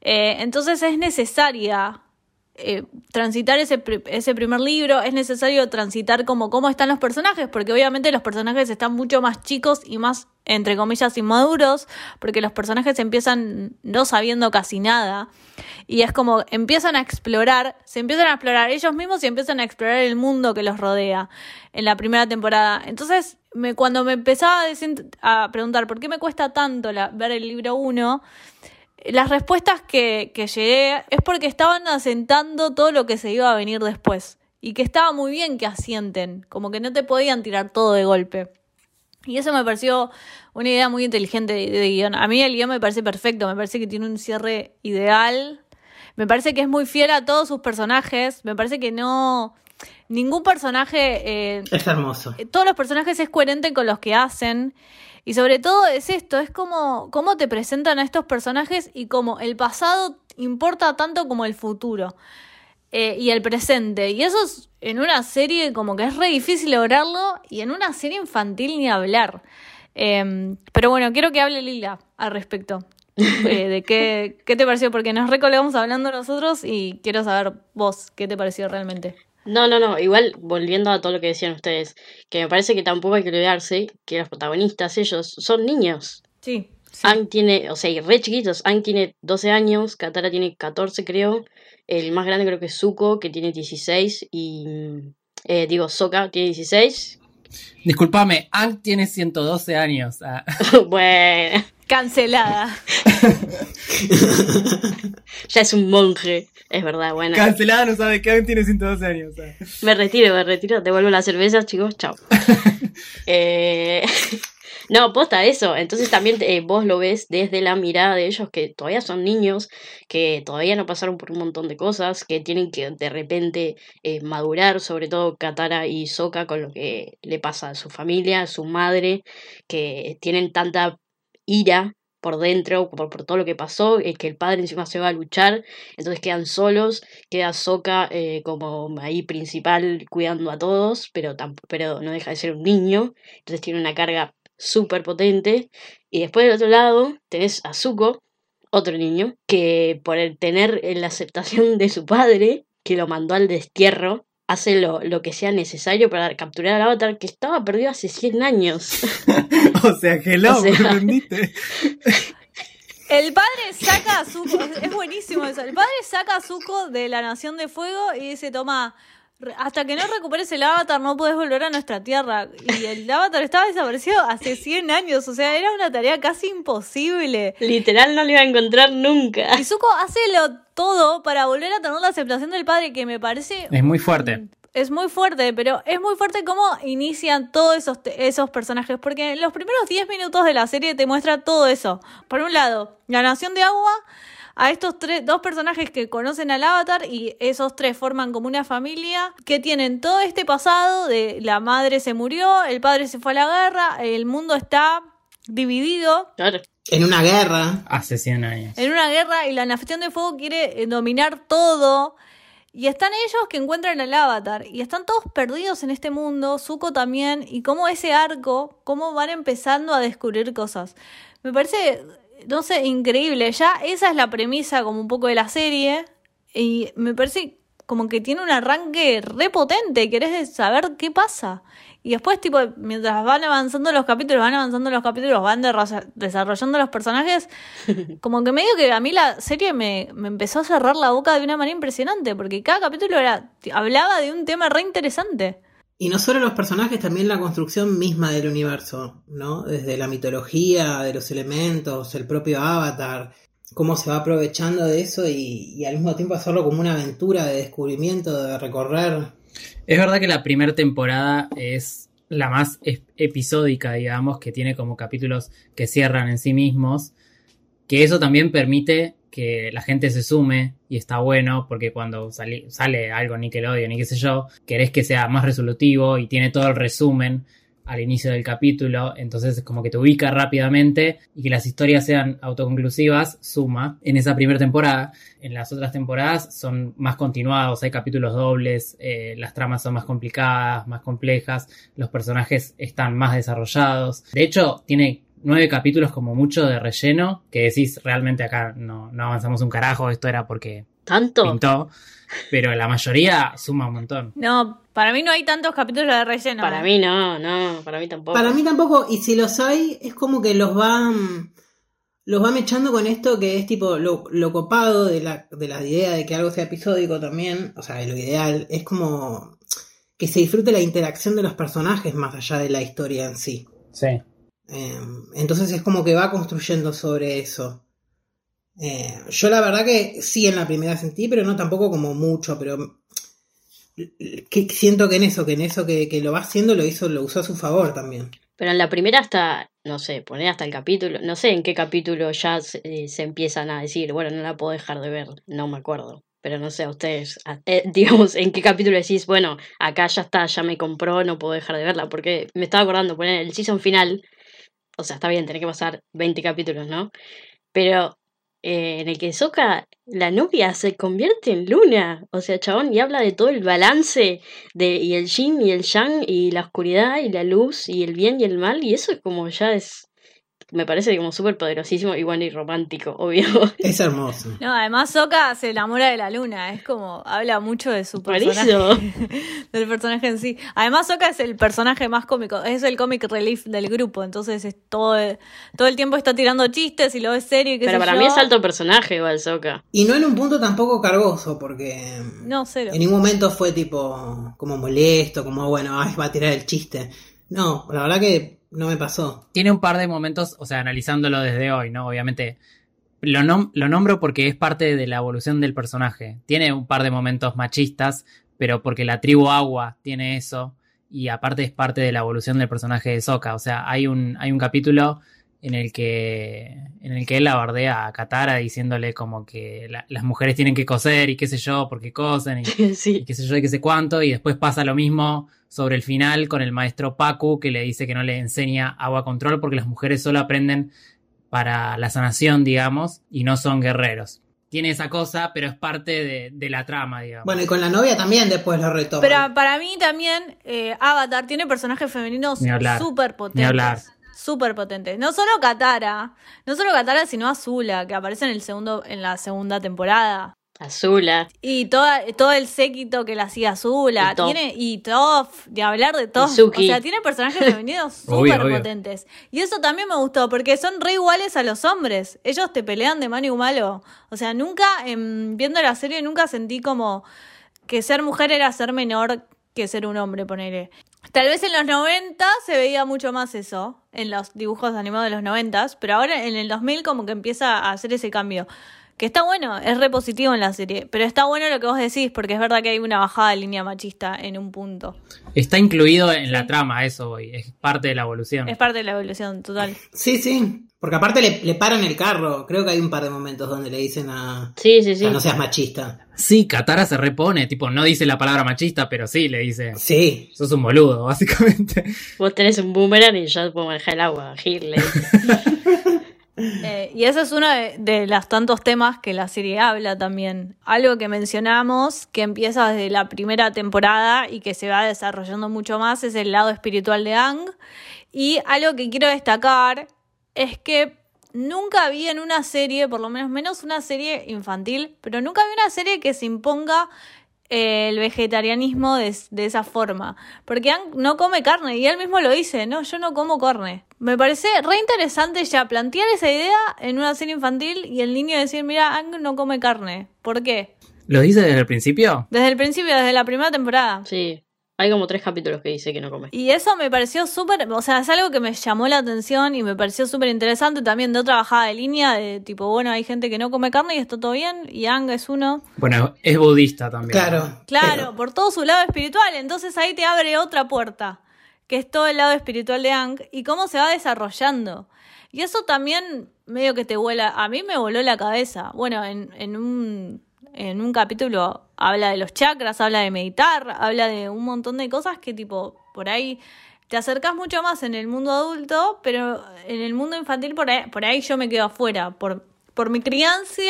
A: Eh, entonces es necesaria eh, transitar ese, ese primer libro, es necesario transitar como cómo están los personajes, porque obviamente los personajes están mucho más chicos y más, entre comillas, inmaduros, porque los personajes empiezan no sabiendo casi nada. Y es como empiezan a explorar, se empiezan a explorar ellos mismos y empiezan a explorar el mundo que los rodea en la primera temporada. Entonces, me, cuando me empezaba a, decir- a preguntar por qué me cuesta tanto la- ver el libro 1, las respuestas que, que llegué es porque estaban asentando todo lo que se iba a venir después. Y que estaba muy bien que asienten, como que no te podían tirar todo de golpe. Y eso me pareció una idea muy inteligente de, de guion. A mí el guion me parece perfecto, me parece que tiene un cierre ideal. Me parece que es muy fiel a todos sus personajes. Me parece que no. Ningún personaje. eh,
C: Es hermoso.
A: todos los personajes es coherente con los que hacen. Y sobre todo es esto, es como cómo te presentan a estos personajes y cómo el pasado importa tanto como el futuro. eh, y el presente. Y eso es, en una serie como que es re difícil lograrlo y en una serie infantil ni hablar. Eh, pero bueno, quiero que hable Lila al respecto. eh, de qué, <laughs> qué te pareció, porque nos recolgamos hablando nosotros y quiero saber vos qué te pareció realmente.
D: No, no, no, igual volviendo a todo lo que decían ustedes, que me parece que tampoco hay que olvidarse que los protagonistas, ellos, son niños.
A: Sí. sí.
D: Ang tiene, o sea, y re chiquitos, Ang tiene 12 años, Katara tiene 14 creo, el más grande creo que es Zuko, que tiene 16, y eh, digo, Sokka tiene 16.
B: Disculpame, Ang tiene 112 años. Ah, <laughs>
D: bueno,
A: Cancelada. <laughs>
D: ya es un monje, es verdad, bueno.
B: Cancelada no sabe que Ang tiene 112 años.
D: Me retiro, me retiro, devuelvo las cervezas, chicos, chao. <laughs> Eh, <laughs> no, posta eso. Entonces también eh, vos lo ves desde la mirada de ellos que todavía son niños, que todavía no pasaron por un montón de cosas, que tienen que de repente eh, madurar, sobre todo Katara y Sokka con lo que le pasa a su familia, a su madre, que tienen tanta ira por dentro, por, todo lo que pasó, es que el padre encima se va a luchar, entonces quedan solos, queda Sokka eh, como ahí principal cuidando a todos, pero, pero no deja de ser un niño, entonces tiene una carga súper potente. Y después del otro lado tenés a Zuko, otro niño, que por el tener la aceptación de su padre, que lo mandó al destierro, hace lo, lo que sea necesario para capturar al avatar que estaba perdido hace 100 años. <laughs>
B: O sea, hello,
D: O sea-
B: me. <laughs>
A: El padre saca a Zuko, es, buenísimo eso. El padre saca a Zuko de la Nación de Fuego y dice, toma, hasta que no recuperes el avatar no puedes volver a nuestra tierra. Y el avatar estaba desaparecido hace 100 años, o sea, era una tarea casi imposible.
D: Literal no lo iba a encontrar nunca.
A: Y Zuko hace lo todo para volver a tener la aceptación del padre, que me parece
B: Es muy fuerte.
A: es muy fuerte, pero es muy fuerte cómo inician todos esos, te- esos personajes, porque en los primeros 10 minutos de la serie te muestra todo eso. Por un lado, la Nación de Agua, a estos tres, dos personajes que conocen al Avatar y esos tres forman como una familia que tienen todo este pasado de la madre se murió, el padre se fue a la guerra, el mundo está dividido
D: Claro.
C: En una guerra.
B: Hace 100 años.
A: en una guerra y la Nación de Fuego quiere eh, dominar todo. Y están ellos que encuentran al avatar. Y están todos perdidos en este mundo. Zuko también. Y cómo ese arco, cómo van empezando a descubrir cosas. Me parece, no sé, increíble. Ya esa es la premisa como un poco de la serie. Y me parece como que tiene un arranque repotente, querés saber qué pasa. Y después, tipo, mientras van avanzando los capítulos, van avanzando los capítulos, van desarrollando los personajes, <laughs> como que medio que a mí la serie me, me, empezó a cerrar la boca de una manera impresionante, porque cada capítulo era, hablaba de un tema re interesante.
C: Y no solo los personajes, también la construcción misma del universo, ¿no? Desde la mitología, de los elementos, el propio avatar, cómo se va aprovechando de eso y, al mismo tiempo hacerlo como una aventura de descubrimiento, de recorrer
B: es verdad que la primera temporada es la más episódica, digamos, que tiene como capítulos que cierran en sí mismos, que eso también permite que la gente se sume y está bueno porque cuando sale algo Nickelodeon y qué sé yo, querés que sea más resolutivo y tiene todo el resumen al inicio del capítulo, entonces es como que te ubica rápidamente y que las historias sean autoconclusivas, suma en esa primera temporada. En las otras temporadas son más continuados, hay capítulos dobles, eh, las tramas son más complicadas, más complejas, los personajes están más desarrollados. De hecho, tiene nueve capítulos como mucho de relleno, que decís realmente acá no, no avanzamos un carajo, esto era porque
D: ¿Tanto?
B: pintó, pero la mayoría suma un montón.
A: No, para mí no hay tantos capítulos de relleno.
D: Para mí no, no, para mí tampoco.
C: Para mí tampoco, y si los hay, es como que los van los van echando con esto que es tipo lo, lo copado de la, de la idea de que algo sea episódico también, o sea, lo ideal es como que se disfrute la interacción de los personajes más allá de la historia en sí.
B: Sí.
C: Em, entonces es como que va construyendo sobre eso. Eh, yo la verdad que sí en la primera sentí, pero no tampoco como mucho, pero que siento que en eso, que en eso que, lo va haciendo lo hizo, lo usó a su favor también.
D: Pero en la primera hasta, no sé, poner hasta el capítulo, no sé en qué capítulo ya se, eh, empiezan a decir, bueno, no la puedo dejar de ver, no me acuerdo. Pero no sé, a ustedes, eh, <laughs> digamos, en qué capítulo decís, bueno, acá ya está, ya me compró, no puedo dejar de verla, porque me estaba acordando, poner el season final, o sea, está bien, tiene que pasar 20 capítulos, ¿no? Pero eh, en el que Soka, la novia, se convierte en luna. O sea, chabón, y habla de todo el balance de, y el yin y el yang, y la oscuridad y la luz, y el bien y el mal, y eso es como ya es me parece como súper poderosísimo y bueno y romántico, obvio. <laughs>
C: Es hermoso.
A: No, además Soka se enamora de la luna, es como, habla mucho de su personaje. <laughs> del personaje en sí. Además Soka es el personaje más cómico, es el comic relief del grupo, entonces es todo, todo el tiempo está tirando chistes y lo ves serio.
D: Pero para mí es alto personaje igual Soka.
C: Y no en un punto tampoco cargoso, porque
A: no, cero.
C: en ningún momento fue tipo como molesto, como bueno, ay, va a tirar el chiste. No, la verdad que no me pasó.
B: Tiene un par de momentos, o sea, analizándolo desde hoy, ¿no? Obviamente, lo, lo nombro porque es parte de la evolución del personaje. Tiene un par de momentos machistas, pero porque la tribu Agua tiene eso, y aparte es parte de la evolución del personaje de Soka. O sea, hay un, hay un capítulo en el que en el que él la bardea a Katara diciéndole como que las mujeres tienen que coser y qué sé yo, porque cosen y, <laughs> y, qué sé yo y qué sé cuánto, y después pasa lo mismo sobre el final con el maestro Paku que le dice que no le enseña agua control porque las mujeres solo aprenden para la sanación, digamos, y no son guerreros. Tiene esa cosa, pero es parte de, la trama, digamos.
C: Bueno, y con la novia también después lo retoma.
A: Pero para mí también eh, Avatar tiene personajes femeninos súper potentes. Súper potentes. No solo Katara, no solo Katara, sino Azula, que aparece en el segundo, en la segunda temporada.
D: Azula.
A: Y toda, todo el séquito que la hacía Azula. Y tiene, y Toff, de hablar de Toff. O sea, tiene personajes femeninos <laughs> súper potentes. Y eso también me gustó, porque son re iguales a los hombres. Ellos te pelean de mano y malo. O sea, nunca, viendo la serie, nunca sentí como que ser mujer era ser menor que ser un hombre, ponele. Tal vez en los 90 se veía mucho más eso, en los dibujos animados de los 90, pero ahora en el 2000 como que empieza a hacer ese cambio. Que está bueno, es repositivo en la serie. Pero está bueno lo que vos decís, porque es verdad que hay una bajada de línea machista en un punto.
B: Está incluido en la trama, eso, Es parte de la evolución.
A: Es parte de la evolución, total.
C: Sí, sí. Porque aparte le, paran el carro. Creo que hay un par de momentos donde le dicen a.
D: Sí, sí, sí.
C: no seas machista.
B: Sí, Katara se repone. Tipo, no dice la palabra machista, pero sí le dice.
C: Sí.
B: Sos un boludo, <laughs> básicamente.
D: Vos tenés un boomerang y yo puedo manejar el agua. Gil, <laughs>
A: Eh, y ese es uno de, los tantos temas que la serie habla también. Algo que mencionamos, que empieza desde la primera temporada y que se va desarrollando mucho más, es el lado espiritual de Ang. Y algo que quiero destacar es que nunca vi en una serie, por lo menos menos una serie infantil, pero nunca vi una serie que se imponga el vegetarianismo de, de, esa forma. Porque Ang no come carne y él mismo lo dice, no, yo no como carne. Me parece re interesante ya plantear esa idea en una serie infantil y el niño decir, mira, Ang no come carne. ¿Por qué?
B: ¿Lo dice desde el principio?
A: Desde el principio, desde la primera temporada.
D: Sí. Hay como tres capítulos que dice que no come.
A: Y eso me pareció súper, o sea, es algo que me llamó la atención y me pareció súper interesante también de otra bajada de línea, de tipo, bueno, hay gente que no come carne y está todo bien, y Ang es uno.
B: Bueno, es budista también.
C: Claro.
A: Claro,
C: pero-
A: por todo su lado espiritual, entonces ahí te abre otra puerta, que es todo el lado espiritual de Ang y cómo se va desarrollando. Y eso también medio que te vuela, a mí me voló la cabeza. Bueno, en, en un en un capítulo habla de los chakras, habla de meditar, habla de un montón de cosas que tipo, por ahí te acercas mucho más en el mundo adulto, pero en el mundo infantil por ahí, por ahí yo me quedo afuera, por, por mi crianza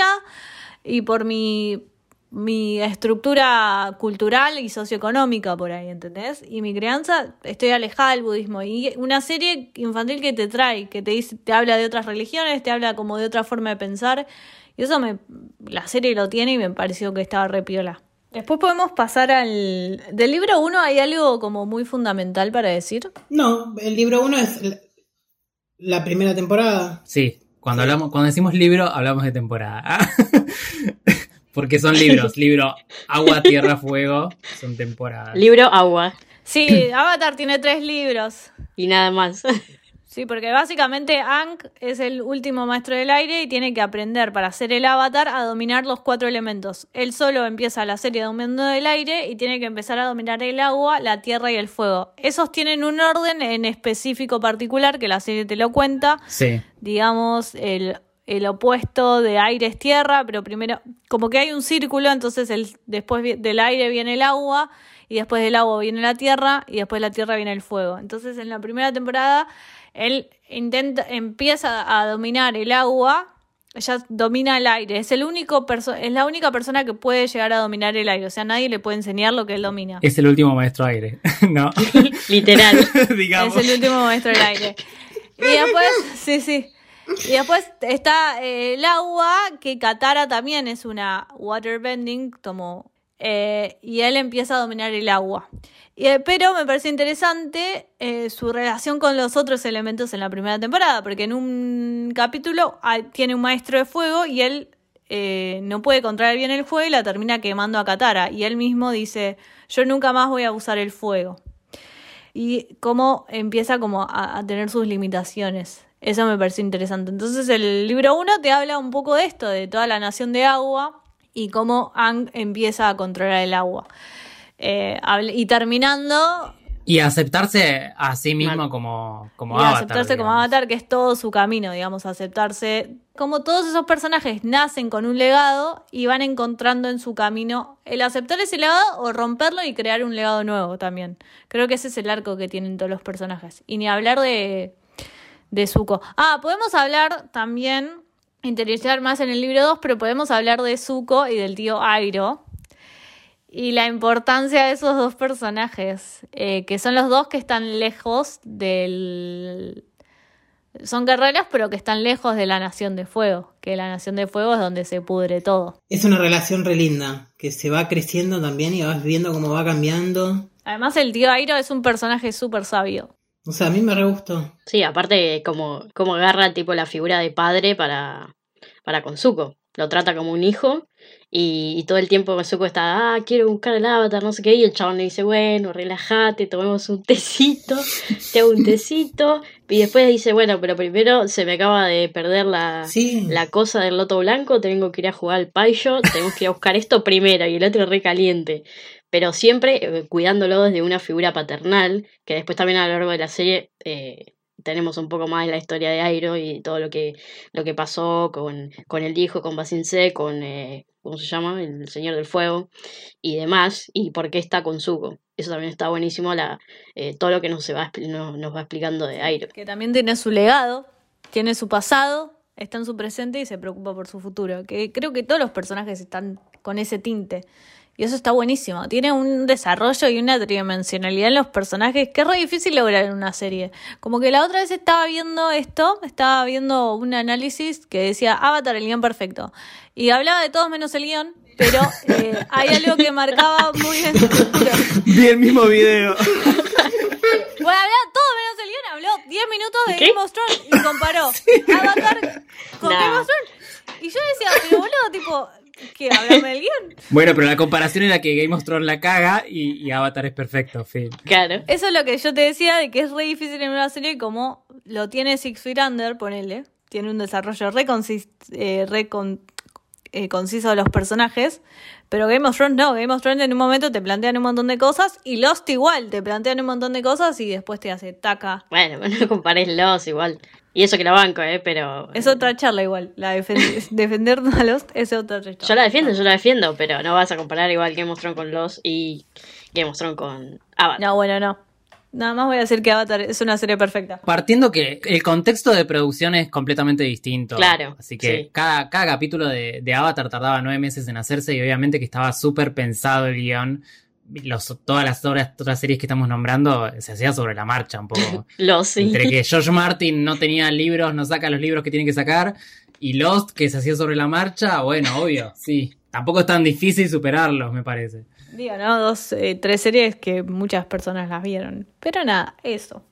A: y por mi, mi estructura cultural y socioeconómica por ahí, ¿entendés? Y mi crianza, estoy alejada del budismo. Y una serie infantil que te trae, que te dice, te habla de otras religiones, te habla como de otra forma de pensar. Y eso me, la serie lo tiene y me pareció que estaba re piola. Después podemos pasar al... Del libro 1 hay algo como muy fundamental para decir.
C: No, el libro 1 es la- la primera temporada.
B: Sí, cuando hablamos, cuando decimos libro, hablamos de temporada. <laughs> Porque son libros, libro agua, tierra, fuego, son temporadas.
D: Libro Agua
A: Sí, Avatar tiene tres libros.
D: y nada más.
A: Sí, porque básicamente Ang es el último maestro del aire y tiene que aprender para ser el avatar a dominar los cuatro elementos. Él solo empieza la serie dominando el aire y tiene que empezar a dominar el agua, la tierra y el fuego. Esos tienen un orden en específico particular que la serie te lo cuenta.
B: Sí,
A: Digamos, el, el opuesto de aire es tierra, pero primero, como que hay un círculo, entonces el, después del aire viene el agua y después del agua viene la tierra y después de la tierra viene el fuego. Entonces en la primera temporada él intenta, empieza a dominar el agua, ya domina el aire, es el único perso- es la única persona que puede llegar a dominar el aire, o sea, nadie le puede enseñar lo que él domina.
B: es el último maestro aire, <laughs> ¿no? <laughs>
D: Literal. <laughs>
B: Digamos.
A: Es el último maestro del aire. Y después, sí, sí. Y después está eh, el agua, que Katara también es una waterbending, como, eh, y él empieza a dominar el agua. Eh, pero me parece interesante eh, su relación con los otros elementos en la primera temporada, porque en un capítulo tiene un maestro de fuego y él no puede controlar bien el fuego y la termina quemando a Katara. Y él mismo dice, yo nunca más voy a usar el fuego y cómo empieza como a, a tener sus limitaciones. Eso me pareció interesante. Entonces el libro 1 te habla un poco de esto, de toda la nación de agua y cómo Ang empieza a controlar el agua. Eh, y terminando,
B: Y aceptarse a sí mismo como, como
A: y
B: avatar.
A: aceptarse como
B: digamos.
A: avatar, que es todo su camino, digamos, aceptarse. Como todos esos personajes nacen con un legado y van encontrando en su camino el aceptar ese legado o romperlo y crear un legado nuevo también. Creo que ese es el arco que tienen todos los personajes. Y ni hablar de, de Zuko. Ah, podemos hablar también, interiorizar más en el libro 2, pero podemos hablar de Zuko y del tío Airo. Y la importancia de esos dos personajes, eh, que son los dos que están lejos del... Son guerreros, pero que están lejos de la Nación de Fuego, que la Nación de Fuego es donde se pudre todo.
C: Es una relación re linda, que se va creciendo también y vas viendo cómo va cambiando.
A: Además, el tío Airo es un personaje súper sabio.
C: O sea, a mí me re gustó.
D: Sí, aparte como, como agarra tipo la figura de padre para, para con Zuko. Lo trata como un hijo y, y todo el tiempo con Zuko está, ah, quiero buscar el avatar, no sé qué, y el chabón le dice, bueno, relájate, tomemos un tecito, te hago un <laughs> tecito, y después dice, bueno, pero primero se me acaba de perder la,
C: Sí.
D: la cosa del loto blanco, tengo que ir a jugar al payo, tenemos que ir a buscar esto primero, y el otro re caliente. Pero siempre eh, cuidándolo desde una figura paternal, que después también a lo largo de la serie eh, tenemos un poco más de la historia de Airo y todo lo que, lo que pasó con, con el hijo, con Basinse, con, eh, ¿cómo se llama? El Señor del Fuego y demás, y por qué está con Zuko. Eso también está buenísimo, la, eh, todo lo que nos, se va, nos, nos va explicando de Airo.
A: Que también tiene su legado, tiene su pasado, está en su presente y se preocupa por su futuro. Que creo que todos los personajes están con ese tinte. Y eso está buenísimo. Tiene un desarrollo y una tridimensionalidad en los personajes que es re difícil lograr en una serie. Como que la otra vez estaba viendo esto, estaba viendo un análisis que decía Avatar, el guion perfecto. Y hablaba de todos menos el guion. pero eh, <laughs> hay algo que marcaba muy bien.
B: Vi el mismo video. <laughs>
A: Bueno, habló todo menos el guion, habló 10 minutos de
D: ¿Qué?
A: Game of Thrones y comparó <laughs> Avatar con
D: Nah.
A: Game of Thrones. Y yo decía, pero boludo, tipo, ¿qué? Hablame del guion.
B: Bueno, pero la comparación era que Game of Thrones la caga y, y Avatar es perfecto, fin.
D: Claro.
A: Eso es lo que yo te decía de que es re difícil en una serie como lo tiene Six Feet Under, ponele. Tiene un desarrollo re, consis- eh, re con- eh, conciso de los personajes. Pero Game of Thrones no. Game of Thrones en un momento te plantean un montón de cosas. Y Lost igual, te plantean un montón de cosas y después te hace taca.
D: Bueno, <laughs> no compares los igual. Y eso que la banco, ¿eh? Pero.
A: Es otra charla igual. La defen- <laughs> defender a Lost es otra charla.
D: Yo la defiendo, yo la defiendo, pero no vas a comparar igual Game of Thrones con los y Game of Thrones con Avatar.
A: No, bueno, no. Nada más voy a decir que Avatar es una serie perfecta.
B: Partiendo que el contexto de producción es completamente distinto.
D: Claro,
B: Así que
D: sí.
B: cada, cada capítulo de, de Avatar tardaba nueve meses en hacerse y obviamente que estaba súper pensado el guion. Los, todas las otras, otras series que estamos nombrando se hacía sobre la marcha un poco. <laughs>
D: Los sí.
B: Entre que George Martin no tenía libros, no saca los libros que tiene que sacar, y Lost, que se hacía sobre la marcha, bueno, obvio, sí. Tampoco es tan difícil superarlos, me parece.
A: Digo, ¿no? Dos, eh, tres series que muchas personas las vieron. Pero nada, eso.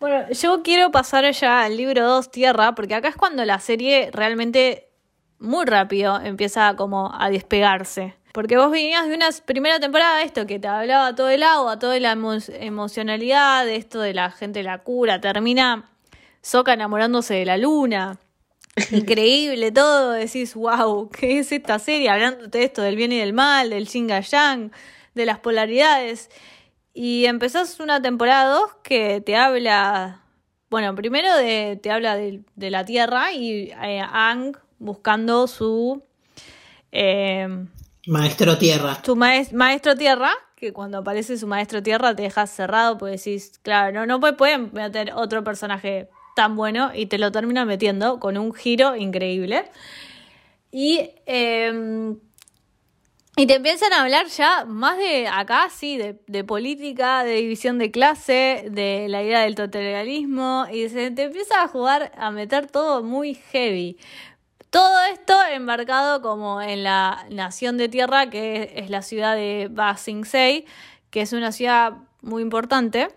A: Bueno, yo quiero pasar ya al libro 2, Tierra, porque acá es cuando la serie realmente muy rápido empieza como a despegarse. Porque vos venías de una primera temporada de esto que te hablaba todo el agua, toda la emo- emocionalidad, de esto de la gente la cura, termina Soka enamorándose de la luna. <laughs> Increíble todo, decís, wow, ¿qué es esta serie? Hablándote de esto del bien y del mal, del y yang, de las polaridades. Y empezás una temporada 2 que te habla, bueno, primero de, te habla de, de la Tierra y eh, Ang buscando su, eh,
C: Maestro Tierra.
A: su maes- maestro Tierra, que cuando aparece su maestro Tierra te dejas cerrado porque decís, claro, no, no puede- pueden meter otro personaje tan bueno y te lo terminan metiendo con un giro increíble. Y, eh, y te empiezan a hablar ya más de acá, sí, de, política, de división de clase, de la idea del totalitarismo, y se te empieza a jugar, a meter todo muy heavy. Todo esto embarcado como en la nación de tierra, que es la ciudad de Ba Sing que es una ciudad muy importante.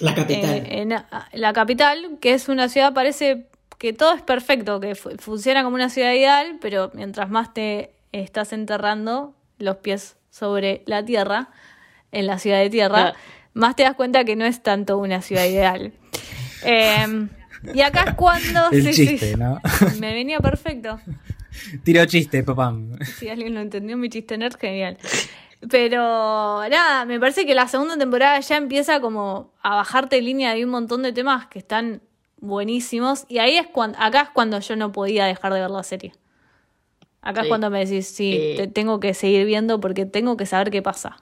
C: La capital.
A: Eh, en a- la capital, que es una ciudad, parece que todo es perfecto, que fu- funciona como una ciudad ideal, pero mientras más te estás enterrando los pies sobre la tierra, en la ciudad de tierra,
D: Ah.
A: más te das cuenta que no es tanto una ciudad ideal. <laughs> Eh, y acá es cuando...
B: El
A: sí, sí,
B: chiste, ¿no? <laughs>
A: me venía perfecto.
B: Tiro chiste, papá.
A: Si alguien lo entendió, mi chiste nerd, genial. Pero nada, me parece que la segunda temporada ya empieza como a bajarte línea de un montón de temas que están buenísimos. Y ahí es cuando, acá es cuando yo no podía dejar de ver la serie. Acá es cuando me decís, sí,
D: Eh.
A: te tengo que seguir viendo porque tengo que saber qué pasa.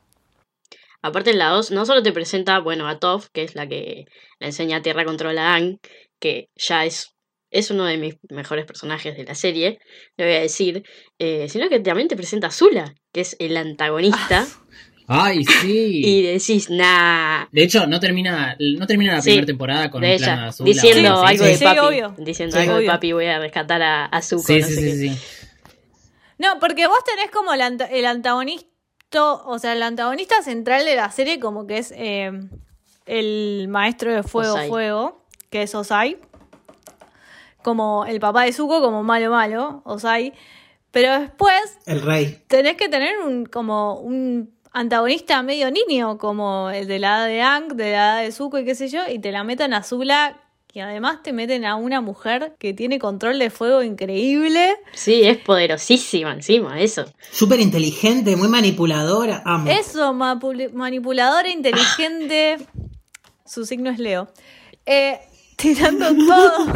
D: Aparte en la 2, no solo te presenta, bueno, a Toph, que es la que le enseña a Tierra controla a Aang, que ya es, es uno de mis mejores personajes de la serie, le voy a decir, eh, sino que también te presenta a Zula, que es el antagonista,
B: Ay, sí. <laughs>
D: y decís, nah,
B: De hecho, no termina, no termina la
D: Sí,
B: primera temporada con
D: de
B: un plano
D: ella,
B: azul.
D: diciendo
B: Sí,
D: algo
B: sí.
D: de
A: sí,
D: papi,
A: obvio.
D: diciendo
A: Sí,
D: algo de papi, voy a rescatar a, a Zuko,
B: Sí,
D: no
B: sí,
D: sé
B: sí,
D: qué.
B: sí.
A: No, porque vos tenés como el, anta- el antagonista, o sea, el antagonista central de la serie como que es eh, el maestro de fuego,
D: Osai.
A: fuego, que es Osai. Como el papá de Zuko, como malo, malo, Osai. Pero después
C: El rey.
A: tenés que tener un como un antagonista medio niño, como el de la edad de Ang, de la edad de Zuko y qué sé yo, y te la meten a Zula, que además te meten a una mujer que tiene control de fuego increíble.
D: Sí, es poderosísima encima, eso.
C: Súper inteligente, muy manipuladora. Amo.
A: Eso, manipuladora, inteligente. <clears throat> Su signo es Leo. Eh, tirando todo.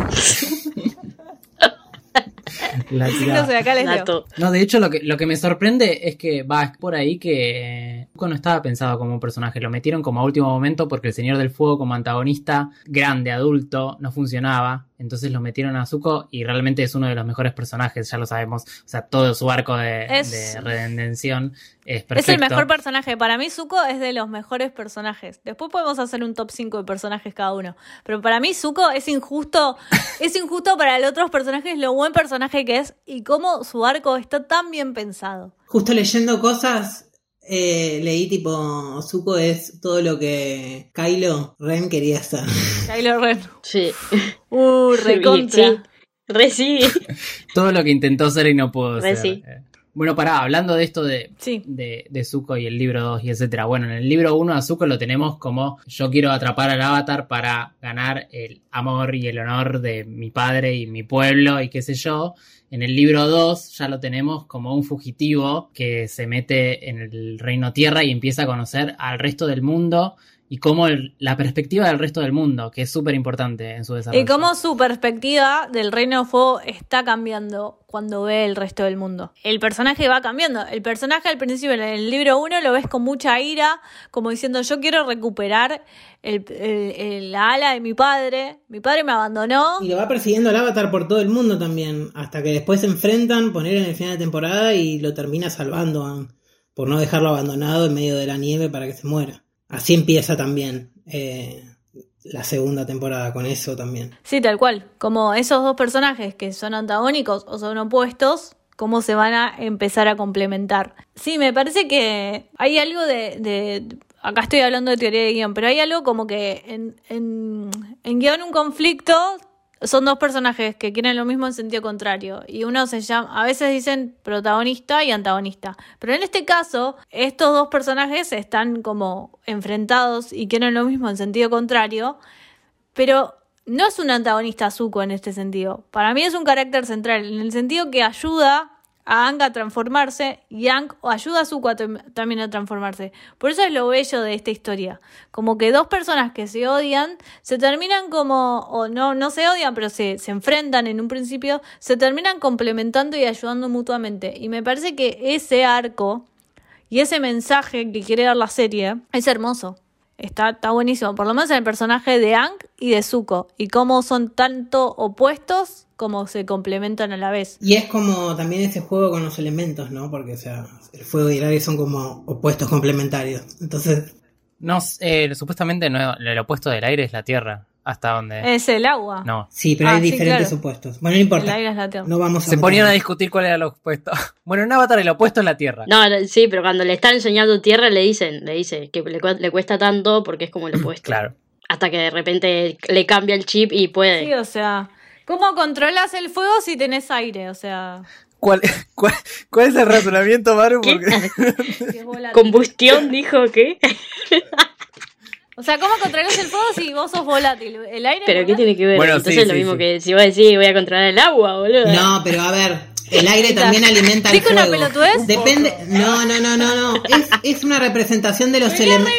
B: La
A: Leo.
D: Dato.
B: No, de hecho lo que, lo que me sorprende es que va es por ahí que personaje. Zuko no estaba pensado como un personaje, lo metieron como a último momento porque el Señor del Fuego como antagonista grande, adulto, no funcionaba. Entonces lo metieron a Zuko y realmente es uno de los mejores personajes, ya lo sabemos. O sea, todo su arco de,
A: Es-
B: de redención es
A: Es
B: perfecto.
A: el mejor personaje. Para mí, Zuko es de los mejores personajes. Después podemos hacer un top 5 de personajes cada uno. Pero para mí, Zuko es injusto. <laughs> es injusto para los otros personajes lo buen personaje que es y cómo su arco está tan bien pensado.
C: Justo leyendo cosas, eh, leí tipo, Zuko es todo lo que Kylo Ren quería ser. <laughs>
A: Kylo Ren.
D: Sí.
A: Uh, <laughs> recontra.
D: Sí. Re sí. <laughs>
B: Todo lo que intentó ser y no pudo
D: Re
B: ser.
D: sí.
B: Eh, Bueno, pará, hablando de esto de,
A: Sí.
B: de, de Zuko y el libro 2 y etcétera. Bueno, en el libro 1 a Zuko lo tenemos como yo quiero atrapar al avatar para ganar el amor y el honor de mi padre y mi pueblo y qué sé yo. En el libro 2 ya lo tenemos como un fugitivo que se mete en el reino tierra y empieza a conocer al resto del mundo y cómo el- la perspectiva del resto del mundo, que es súper importante en su desarrollo.
A: Y cómo su perspectiva del Reino de Fuego está cambiando cuando ve el resto del mundo. El personaje va cambiando. El personaje al principio en el libro 1 lo ves con mucha ira, como diciendo yo quiero recuperar el, el- el- la ala de mi padre. Mi padre me abandonó.
C: Y lo va persiguiendo el avatar por todo el mundo también, hasta que después se enfrentan, poner en el final de temporada y lo termina salvando a- por no dejarlo abandonado en medio de la nieve para que se muera. Así empieza también eh, la segunda temporada con eso también.
A: Sí, tal cual. Como esos dos personajes que son antagónicos o son opuestos, cómo se van a empezar a complementar. Sí, me parece que hay algo de... de- acá estoy hablando de teoría de guion, pero hay algo como que en, en, en guion un conflicto son dos personajes que quieren lo mismo en sentido contrario. Y uno se llama, a veces dicen protagonista y antagonista. Pero en este caso, estos dos personajes están como enfrentados y quieren lo mismo en sentido contrario. Pero no es un antagonista Zuko en este sentido. Para mí es un carácter central, en el sentido que ayuda a Aang a transformarse y Aang ayuda a Zuko también a transformarse. Por eso es lo bello de esta historia. Como que dos personas que se odian se terminan como, o no, no se odian, pero se, se enfrentan en un principio, se terminan complementando y ayudando mutuamente. Y me parece que ese arco y ese mensaje que quiere dar la serie es hermoso. Está, está buenísimo. Por lo menos en el personaje de Aang y de Zuko. Y cómo son tanto opuestos como se complementan a la vez.
C: Y es como también ese juego con los elementos, ¿no? Porque, o sea, el fuego y el aire son como opuestos complementarios. Entonces,
B: No, eh, supuestamente no, el opuesto del aire es la tierra. Hasta donde.
A: Es el agua.
B: No.
C: sí, pero
A: Ah,
C: hay
A: sí,
C: diferentes
A: claro.
C: opuestos. Bueno, no
A: El
C: importa.
A: aire es la tierra.
C: No vamos a
B: Se ponían a discutir cuál era el opuesto. <laughs> Bueno, en Avatar el opuesto es la tierra.
D: No, sí, pero cuando le están enseñando tierra le dicen, le dice que le, cu- le cuesta tanto porque es como lo opuesto.
B: Claro.
D: Hasta que de repente le cambia el chip y puede.
A: Sí, o sea, ¿cómo controlas el fuego si tenés aire? O sea,
B: ¿Cuál, cuál, cuál es el razonamiento, Maru?
D: ¿Qué?
B: Porque- <laughs>
A: si es volátil.
D: Combustión dijo que.
A: O sea, ¿cómo controlas el fuego si vos sos volátil? ¿El aire?
D: Pero ¿qué tiene que ver?
B: Bueno,
D: Entonces
B: sí,
D: es lo
B: sí,
D: mismo
B: sí.
D: que si vos decís voy a controlar el agua, boludo.
C: No, pero a ver, el aire también alimenta el
A: ¿Dijo una
C: fuego.
A: pelotudez?
C: Depende. No, no, no, no, no. Es, es una representación de los elementos.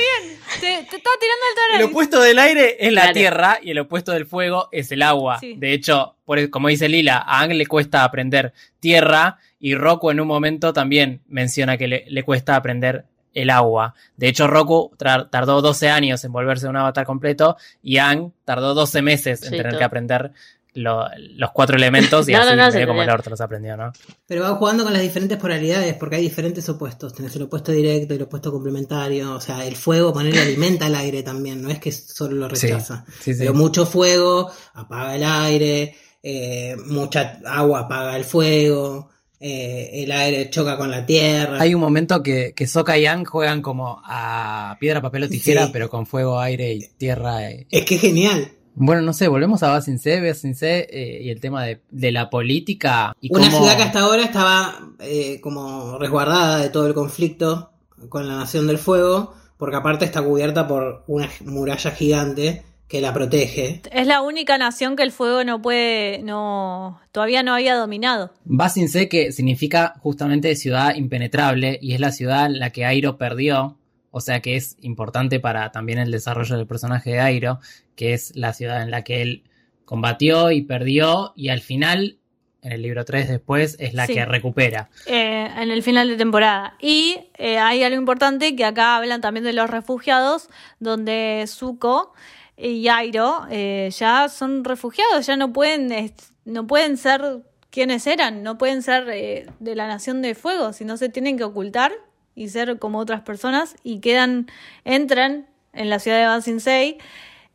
A: Te, te estaba tirando el
B: El opuesto del aire es la
D: Claro.
B: tierra y el opuesto del fuego es el agua.
A: Sí.
B: De hecho, por, como dice Lila, a Ang le cuesta aprender tierra y Roku en un momento también menciona que le, le cuesta aprender el agua. De hecho, Roku tardó 12 años en volverse un avatar completo y Ang tardó 12 meses en
D: Sí,
B: tener
D: todo.
B: que aprender lo- los cuatro elementos y <laughs>
D: No,
B: así
D: no, no,
B: medio como el orto los aprendió, ¿no?
C: Pero va jugando con las diferentes polaridades porque hay diferentes opuestos. Tenés el opuesto directo y el opuesto complementario. O sea, el fuego, ponerle alimenta el aire también. No es que solo lo rechaza.
B: sí, sí.
C: Pero mucho fuego apaga el aire. eh, mucha agua apaga el fuego. eh, el aire choca con la tierra.
B: Hay un momento que, que Sokka y Ang juegan como a piedra, papel o tijera,
C: Sí.
B: pero con fuego, aire y tierra. eh.
C: Es que es genial.
B: Bueno, no sé, volvemos a Basin C, Basin C eh, y el tema de, de la política. Y
C: Una
B: cómo-
C: ciudad que hasta ahora estaba eh, como resguardada de todo el conflicto con la Nación del Fuego, porque aparte está cubierta por una muralla gigante que la protege.
A: Es la única nación que el fuego no puede, no, todavía no había dominado.
B: Basin C, que significa justamente ciudad impenetrable, y es la ciudad en la que Airo perdió, o sea que es importante para también el desarrollo del personaje de Airo, que es la ciudad en la que él combatió y perdió, y al final en el libro 3 después es la
A: Sí.
B: que recupera.
A: eh, en el final de temporada. Y eh, hay algo importante que acá hablan también de los refugiados, donde Zuko y Airo eh, ya son refugiados, ya no pueden, no pueden ser quienes eran, no pueden ser de la Nación de Fuego, sino se tienen que ocultar y ser como otras personas y quedan, entran en la ciudad de Ba Sing Se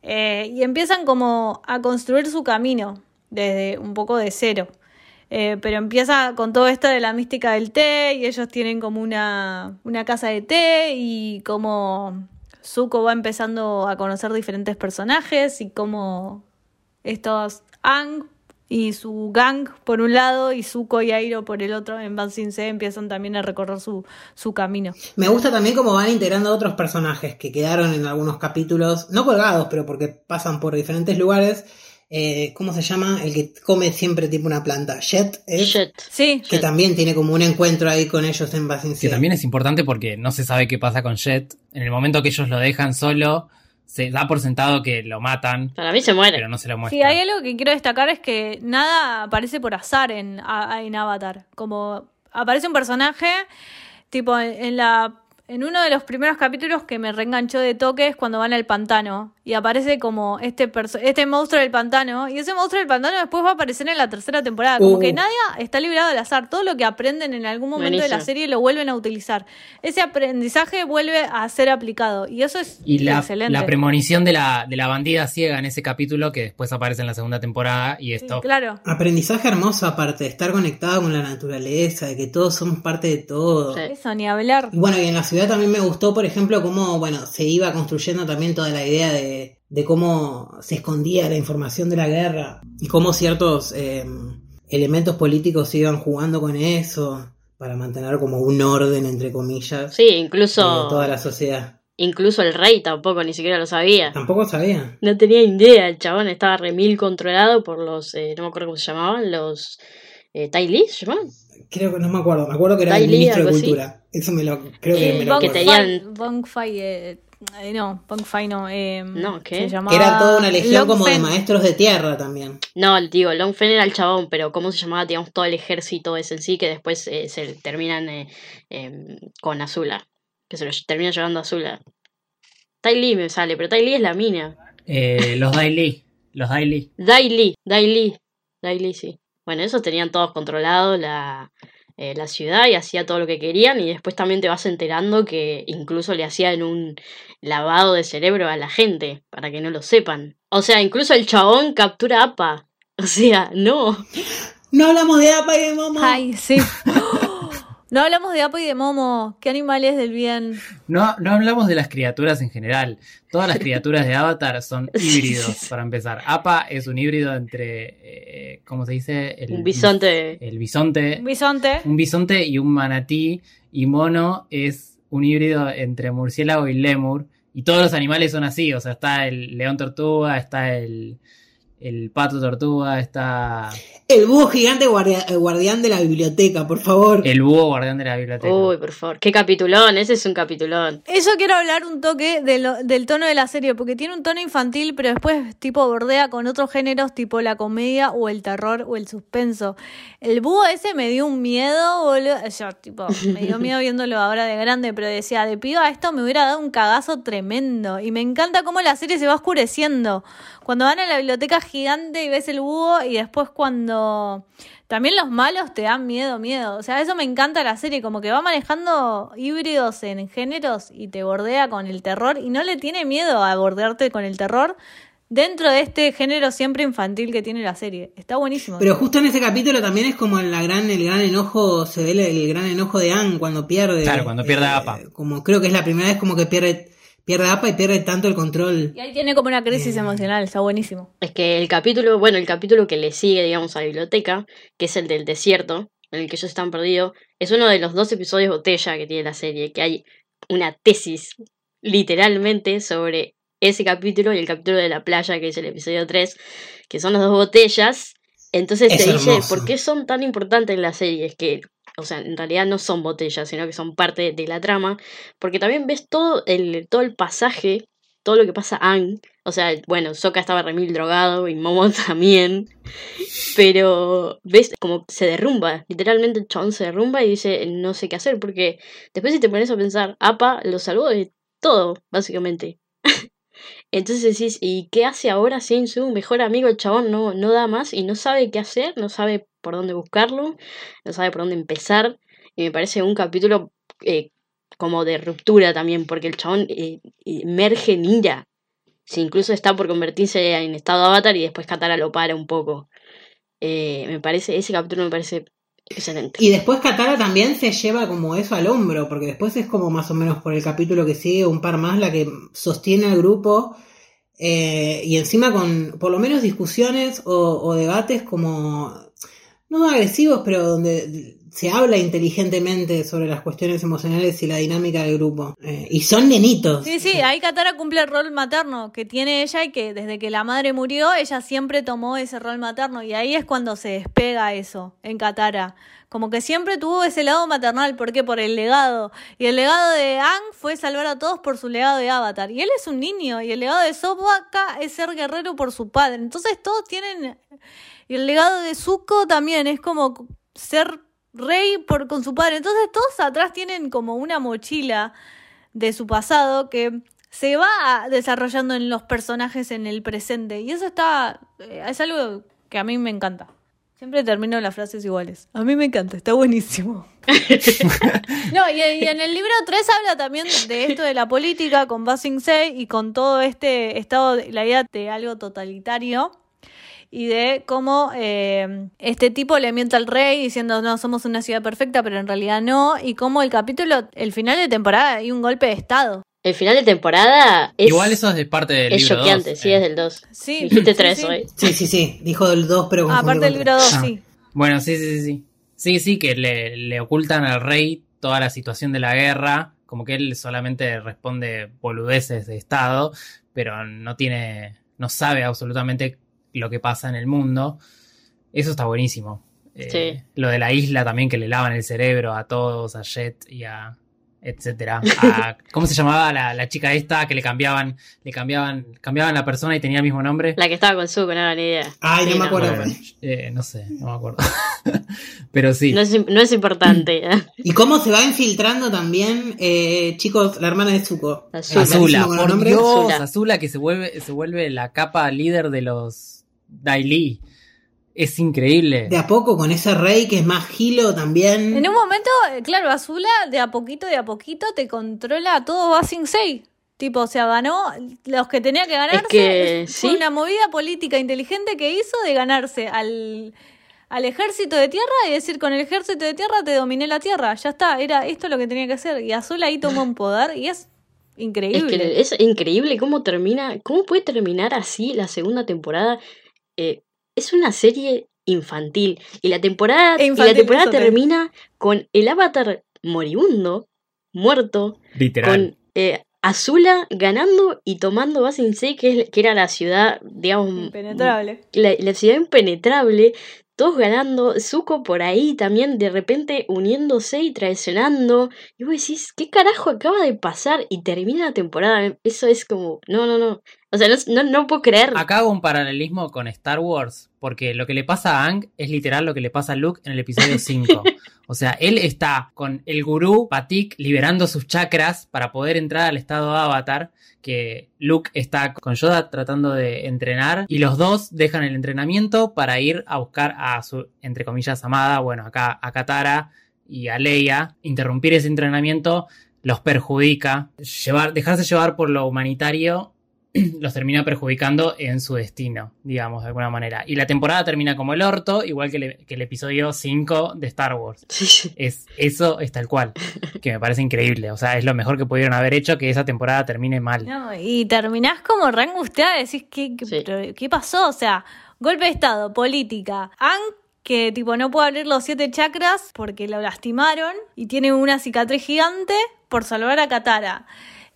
A: eh, y empiezan como a construir su camino desde un poco de cero. Eh, pero empieza con todo esto de la mística del té y ellos tienen como una, una casa de té y como Zuko va empezando a conocer diferentes personajes y como estos Ang y su gang por un lado y Zuko y Airo por el otro en Sing Se empiezan también a recorrer su, su camino.
C: Me gusta también cómo van integrando a otros personajes que quedaron en algunos capítulos, no colgados, pero porque pasan por diferentes lugares. Eh, ¿Cómo se llama? El que come siempre tipo una planta. Jet, ¿es?
D: Shit.
A: Sí,
C: Que también tiene como un encuentro ahí con ellos en Basin
B: Que también es importante porque no se sabe qué pasa con Jet. En el momento que ellos lo dejan solo, se da por sentado que lo matan,
D: Para mí se muere.
B: pero no se lo muestra.
A: Sí, hay algo que quiero destacar es que nada aparece por azar en, en Avatar. Como aparece un personaje, tipo en la en uno de los primeros capítulos que me reenganchó de toque es cuando van al pantano y aparece como este este monstruo del pantano y ese monstruo del pantano después va a aparecer en la tercera temporada. Como
C: Uh.
A: que nada está librado al azar. Todo lo que aprenden en algún momento de la serie lo vuelven a utilizar. Ese aprendizaje vuelve a ser aplicado y eso es
B: Y la,
A: excelente.
B: la premonición de la, de la bandida ciega en ese capítulo que después aparece en la segunda temporada y
A: Sí,
B: esto
A: claro.
C: Aprendizaje hermoso aparte de estar conectado con la naturaleza, de que todos somos parte de todo.
D: Sí.
A: Eso, ni hablar.
C: Y bueno, y en la ciudad también me gustó, por ejemplo, cómo, bueno, se iba construyendo también toda la idea de, de cómo se escondía la información de la guerra y cómo ciertos eh, elementos políticos iban jugando con eso para mantener como un orden, entre comillas,
D: Sí,
C: de
D: incluso,
C: toda la sociedad.
D: incluso el rey tampoco ni siquiera lo sabía.
C: Tampoco sabía.
D: No tenía idea, el chabón estaba remil controlado por los, eh, no me acuerdo cómo se llamaban, los eh, Tai ¿se llamaban?
C: Creo que no me acuerdo, me acuerdo que era el ministro de
D: así.
C: Eso me lo, creo que
A: Eh,
C: me lo
D: que tenían-
A: Fai- Bong Fai, eh, no, Bong Fai no. eh,
D: No, ¿qué?
A: Se llamaba
C: era toda una legión
A: Long
C: como de maestros de tierra también.
D: No, digo, Long Fen era el chabón, pero ¿cómo se llamaba? Digamos, todo el ejército ese en sí, que después eh, se terminan eh, em, con Azula. Que se lo termina llevando a Azula. Tai Li me sale, pero Tai Li es la mina.
B: Eh, los Daily. Los Daily.
D: Dai Li, Dai Li, Dai Li, sí. Bueno, esos tenían todos controlado la, eh, la ciudad y hacía todo lo que querían y después también te vas enterando que incluso le hacían un lavado de cerebro a la gente para que no lo sepan. O sea, incluso el chabón captura a Appa. <laughs> O sea, no.
C: No hablamos de APA y de Momo.
A: Ay, sí. <laughs> No hablamos de Apo y de Momo. ¿Qué animales del bien?
B: No, no hablamos de las criaturas en general. Todas las criaturas de Avatar son <laughs> híbridos, para empezar. Appa es un híbrido entre, eh, ¿cómo se dice? El,
D: Un bisonte.
B: El bisonte.
A: Un bisonte.
B: Un bisonte y un manatí. Y mono es un híbrido entre murciélago y lemur. Y todos los animales son así. O sea, está el león tortuga, está el, el pato tortuga, está
C: El búho gigante guardia- eh, guardián de la biblioteca, por favor.
B: el búho guardián de la biblioteca.
D: Uy, por favor. Qué capitulón, ese es un capitulón.
A: Eso quiero hablar un toque de lo- del tono de la serie, porque tiene un tono infantil, pero después tipo bordea con otros géneros, tipo la comedia o el terror o el suspenso. El búho ese me dio un miedo, boludo. Yo, tipo, me dio miedo viéndolo ahora de grande, pero decía, de piba esto me hubiera dado un cagazo tremendo. Y me encanta cómo la serie se va oscureciendo. Cuando van a la biblioteca gigante y ves el búho, y después cuando... También los malos te dan miedo, miedo. O sea, eso me encanta la serie, como que va manejando híbridos en géneros y te bordea con el terror y no le tiene miedo a bordearte con el terror dentro de este género siempre infantil que tiene la serie. Está buenísimo.
C: Pero justo en ese capítulo también es como la gran, el gran enojo, se ve el, el gran enojo de Anne cuando pierde. eh,
B: Claro, cuando pierde a Appa.
C: Como creo que es la primera vez como que pierde, pierde APA y pierde tanto el control.
A: Y ahí tiene como una crisis emocional, está buenísimo.
D: Es que el capítulo, bueno, el capítulo que le sigue, digamos, a la biblioteca, que es el del desierto, en el que ellos están perdidos, es uno de los dos episodios botella que tiene la serie, que hay una tesis, literalmente, sobre ese capítulo y el capítulo de la playa, que es el episodio 3, que son las dos botellas. Entonces
C: Es
D: te dice. ¿por qué son tan importantes en la serie? Es que, o sea, en realidad no son botellas, sino que son parte de la trama, porque también ves todo el, todo el pasaje, todo lo que pasa a Anne O sea, bueno, Sokka estaba remil drogado y Momo <laughs> también. Pero, ¿ves? Como se derrumba. Literalmente el chabón se derrumba y dice, no sé qué hacer. Porque después si te pones a pensar, Apa lo salvó de todo, básicamente. <laughs> Entonces decís, ¿y qué hace ahora sin su mejor amigo? El chabón no, no da más y no sabe qué hacer, no sabe por dónde buscarlo, no sabe por dónde empezar. Y me parece un capítulo eh, como de ruptura también, porque el chabón eh, emerge en ira. Si incluso está por convertirse en estado avatar y después Katara lo para un poco. Eh, me parece, ese capítulo me parece excelente.
C: Y después Katara también se lleva como eso al hombro, porque después es como más o menos por el capítulo que sigue, un par más, la que sostiene al grupo. y encima con por lo menos discusiones o debates como no agresivos, pero donde se habla inteligentemente sobre las cuestiones emocionales y la dinámica del grupo. Eh, y son nenitos.
A: Sí, sí, ahí Katara cumple el rol materno que tiene ella y que desde que la madre murió, ella siempre tomó ese rol materno. Y ahí es cuando se despega eso en Katara. Como que siempre tuvo ese lado maternal, ¿por qué? Por el legado. Y el legado de Ang fue salvar a todos por su legado de Avatar. Y él es un niño, y el legado de Sokka es ser guerrero por su padre. Entonces todos tienen... Y el legado de Zuko también es como ser rey por, con su padre. Entonces todos atrás tienen como una mochila de su pasado que se va desarrollando en los personajes en el presente. Y eso está, eh, es algo que a mí me encanta. Siempre termino las frases iguales. A mí me encanta, está buenísimo. <laughs> no, y, en el libro 3 habla también de esto de la política con Basing Se y con todo este estado, de, la idea de algo totalitario y de cómo eh, este tipo le miente al rey diciendo no somos una ciudad perfecta pero en realidad no y cómo el capítulo el final de temporada hay un golpe de estado
D: el final de temporada es
B: igual eso es de parte del
D: es
B: libro
D: choqueante sí
B: eh.
D: es del 2
A: sí
D: dijiste
A: sí,
D: 3
A: sí.
D: hoy
C: Sí, sí, sí, dijo del 2, pero
A: aparte del libro 2
C: tres.
A: sí
B: Bueno, sí, sí, sí, sí. Sí, sí, que le, le ocultan al rey toda la situación de la guerra, como que él solamente responde boludeces de Estado, pero no tiene, no sabe absolutamente lo que pasa en el mundo. Eso está buenísimo. Eh,
D: Sí.
B: Lo de la isla también, que le lavan el cerebro a todos, a Jet y a etcétera. <laughs> A- ¿Cómo se llamaba la, la chica esta que le cambiaban, le cambiaban, cambiaban la persona y tenía el mismo nombre?
D: la que estaba con Zuko no era ni idea
C: Ay, no me acuerdo.
B: Bueno, eh, no sé, no me acuerdo. <laughs> Pero sí.
D: no es, no es importante <laughs>
C: Y cómo se va infiltrando también, eh, chicos, la hermana de Zuko.
D: Azula.
B: Azula, por. Dios,
D: Azula.
B: Azula. que se vuelve, se vuelve la capa líder de los Daily. Es increíble.
C: De a poco con ese rey que es más gilo también.
A: en un momento eh, claro Azula de a poquito de a poquito te controla todo Basing Sei Tipo, o sea, ganó los que tenía que ganarse.
D: que,
A: fue una movida política inteligente que hizo de ganarse al, al ejército de tierra y decir, con el ejército de tierra te dominé la tierra. Ya está, era esto lo que tenía que hacer. Y Azul ahí tomó un poder y es
D: Es
A: increíble.
D: que es increíble cómo termina, cómo puede terminar así la segunda temporada. Eh, es una serie infantil y la temporada
A: E
D: y la temporada termina con el avatar moribundo, muerto,
B: Literal.
D: con eh, Azula ganando y tomando Basing que, es- que era la ciudad, digamos,
A: Impenetrable.
D: la, la ciudad impenetrable, todos ganando, Zuko por ahí también de repente uniéndose y traicionando. Y vos decís, ¿qué carajo acaba de pasar? Y termina la temporada. Eso es como, no, no, no. O sea, no, no, no puedo creer.
B: Acá hago un paralelismo con Star Wars, porque lo que le pasa a Ang es literal lo que le pasa a Luke en el episodio 5. <laughs> O sea, él está con el gurú Patik liberando sus chakras para poder entrar al estado avatar, que Luke está con Yoda tratando de entrenar, y los dos dejan el entrenamiento para ir a buscar a su, entre comillas, amada, bueno, acá a Katara y a Leia. Interrumpir ese entrenamiento los perjudica. Llevar, dejarse llevar por lo humanitario <clears throat> los termina perjudicando en su destino, digamos, de alguna manera. Y la temporada termina como el orto, igual que, le- que el episodio 5 de Star Wars. Es, eso es tal cual, que me parece increíble. O sea, es lo mejor que pudieron haber hecho que esa temporada termine mal.
A: No, y terminás como re angustiada, decís, ¿qué, qué,
D: Sí.
A: pero ¿qué pasó? O sea, golpe de estado, política. Ang, que tipo no puede abrir los siete chakras porque lo lastimaron y tiene una cicatriz gigante por salvar a Katara.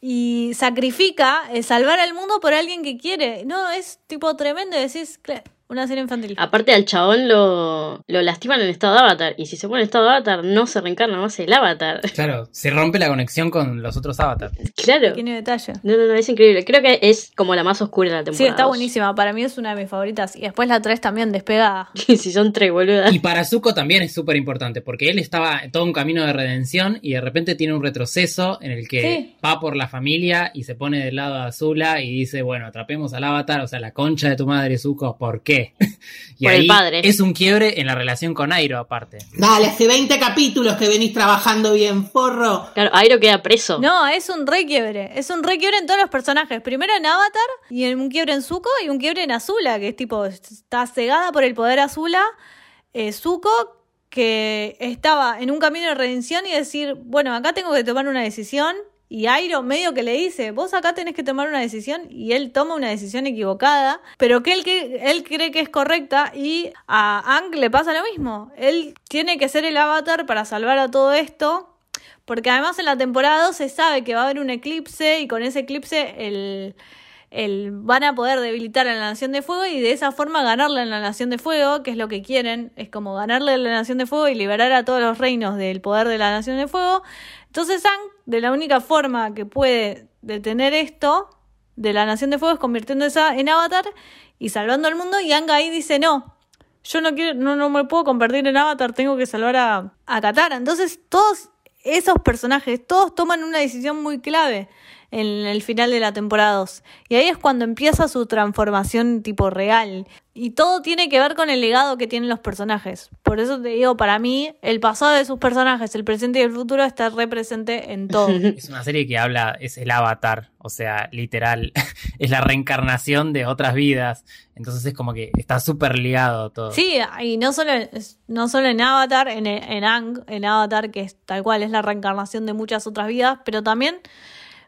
A: Y sacrifica eh, salvar al mundo por alguien que quiere. No, es tipo tremendo. Decís, "Cla- Una serie infantil.
D: Aparte al chabón lo, lo lastiman en estado de avatar. Y si se pone en estado de avatar, no se reencarna más el avatar. <laughs>
B: Claro, se rompe la conexión con los otros avatars.
D: Claro.
A: Pequeño detalle.
D: No, no, no, es increíble. Creo que es como la más oscura de la temporada.
A: Sí, está buenísima. Para mí es una de mis favoritas. Y después la 3 también despega. <laughs>
D: si son tres, boludas.
B: Y para Zuko también es súper importante, porque él estaba en todo un camino de redención y de repente tiene un retroceso en el que
A: Sí.
B: va por la familia y se pone del lado de Azula y dice, bueno, atrapemos al avatar, o sea, la concha de tu madre, Zuko, ¿por qué? <laughs> y
D: Por el padre.
B: es un quiebre en la relación con Airo, aparte.
C: Dale, hace 20 capítulos que venís trabajando bien, forro.
D: Claro, Airo queda preso.
A: No, es un re quiebre. Es un re quiebre en todos los personajes. Primero en Avatar, y en un quiebre en Zuko, y un quiebre en Azula, que es tipo, está cegada por el poder Azula. Eh, Zuko, que estaba en un camino de redención y decir, bueno, acá tengo que tomar una decisión. Y Airo medio que le dice, vos acá tenés que tomar una decisión y él toma una decisión equivocada, pero que él, que él cree que es correcta y a Ang le pasa lo mismo. Él tiene que ser el avatar para salvar a todo esto, porque además en la temporada 2 se sabe que va a haber un eclipse y con ese eclipse el, el- van a poder debilitar a la Nación de Fuego y de esa forma ganarle a la Nación de Fuego, que es lo que quieren, es como ganarle a la Nación de Fuego y liberar a todos los reinos del poder de la Nación de Fuego. Entonces Ang, de la única forma que puede detener esto de la Nación de Fuego es convirtiéndose en Avatar y salvando al mundo y Ang ahí dice no. Yo no quiero, no, no me puedo convertir en Avatar, tengo que salvar a, a Katara. Entonces, todos esos personajes, todos toman una decisión muy clave en el final de la temporada 2. Y ahí es cuando empieza su transformación tipo real. Y todo tiene que ver con el legado que tienen los personajes. Por eso te digo, para mí, el pasado de sus personajes, el presente y el futuro está represente en todo. <laughs>
B: Es una serie que habla, es el avatar, o sea, literal, <laughs> es la reencarnación de otras vidas. Entonces es como que está súper ligado todo.
A: Sí, y no solo, no solo en Avatar, en, en Ang, en Avatar, que es tal cual, es la reencarnación de muchas otras vidas, pero también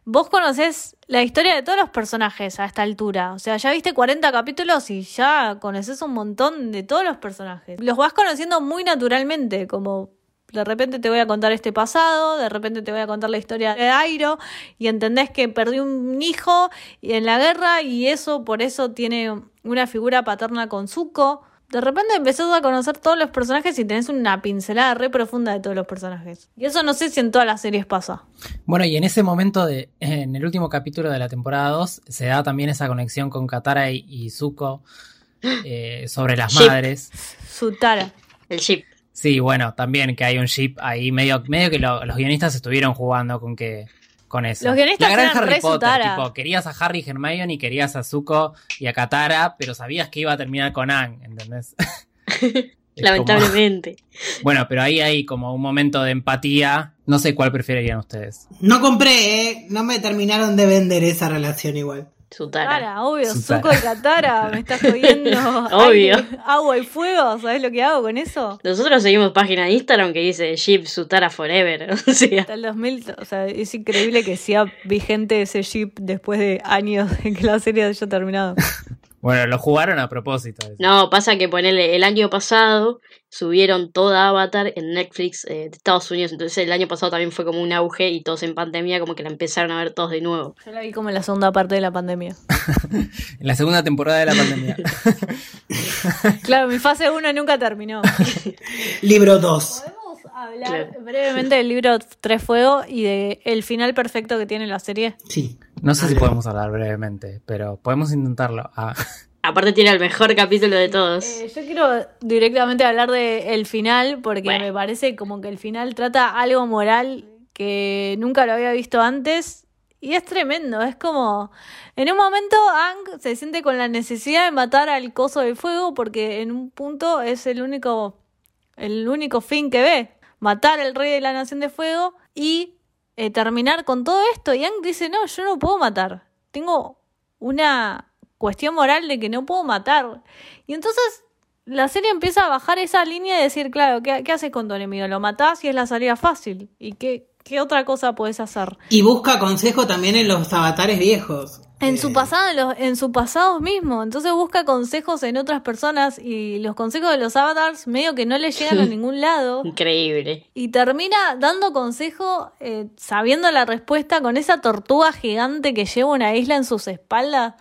A: vos conocés la historia de todos los personajes a esta altura. O sea, ya viste 40 capítulos y ya conoces un montón de todos los personajes. Los vas conociendo muy naturalmente, como de repente te voy a contar este pasado, de repente te voy a contar la historia de Airo y entendés que perdió un hijo en la guerra y eso por eso tiene una figura paterna con Zuko. De repente empezás a conocer todos los personajes y tenés una pincelada re profunda de todos los personajes. Y eso no sé si en todas las series pasa.
B: Bueno, y en ese momento, de, en el último capítulo de la temporada 2, se da también esa conexión con Katara y, y Zuko eh, sobre las
D: Ship.
B: madres.
A: Sutara.
D: El ship.
B: Sí, bueno, también que hay un ship ahí, medio, medio que lo- los guionistas estuvieron jugando con que con eso.
A: Los guionistas
B: La gran
A: eran
B: Harry Potter,
A: Sutara.
B: tipo, querías a Harry y Hermione y querías a Zuko y a Katara, pero sabías que iba a terminar con Ang, ¿entendés? <laughs> Como-
D: Lamentablemente. <laughs>
B: bueno, pero ahí hay como un momento de empatía. No sé cuál preferirían ustedes.
C: No compré, ¿eh? No me terminaron de vender esa relación igual.
D: Sutara.
A: Cara, obvio,
B: Sutara.
A: Zuko y Katara, me estás jodiendo. <laughs>
D: Obvio.
A: Agua y fuego, ¿sabes lo que hago con eso?
D: Nosotros seguimos página de Instagram que dice Ship Sutara Forever. <laughs> O sea,
A: Hasta el 2000, o sea, es increíble que sea vigente ese ship después de años de que la serie haya terminado. <laughs>
B: Bueno, lo jugaron a propósito. eso.
D: no, pasa que ponele, el año pasado subieron toda Avatar en Netflix eh, de Estados Unidos. Entonces el año pasado también fue como un auge y todos en pandemia como que la empezaron a ver todos de nuevo.
A: Yo la vi como en la segunda parte de la pandemia. <laughs>
B: En la segunda temporada de la pandemia. <laughs>
A: Claro, mi fase 1 nunca terminó.
C: Libro 2.
A: ¿Podemos hablar
D: Claro.
A: brevemente del libro Tres Fuego y de el final perfecto que tiene la serie?
C: Sí.
B: No sé si podemos hablar brevemente, pero podemos intentarlo. Ah, <laughs>
D: Aparte tiene el mejor capítulo de todos.
A: Eh, yo quiero directamente hablar de el final porque
D: Bueno.
A: me parece como que el final trata algo moral que nunca lo había visto antes y es tremendo. Es como en un momento Ang se siente con la necesidad de matar al coso del fuego porque en un punto es el único el único fin que ve, matar al rey de la nación de fuego y eh, terminar con todo esto. Y Ang dice, no, yo no puedo matar. Tengo una cuestión moral de que no puedo matar. Y entonces la serie empieza a bajar esa línea y decir, claro, ¿qué, haces con tu enemigo? Lo matás y es la salida fácil. ¿Y qué, qué otra cosa puedes hacer?
C: Y busca consejo también en los avatares viejos.
A: En
C: Eh,
A: su pasado, en, los- en su pasado mismo. Entonces busca consejos en otras personas y los consejos de los avatars medio que no le llegan a ningún lado.
D: Increíble.
A: Y termina dando consejo eh, sabiendo la respuesta con esa tortuga gigante que lleva una isla en sus espaldas.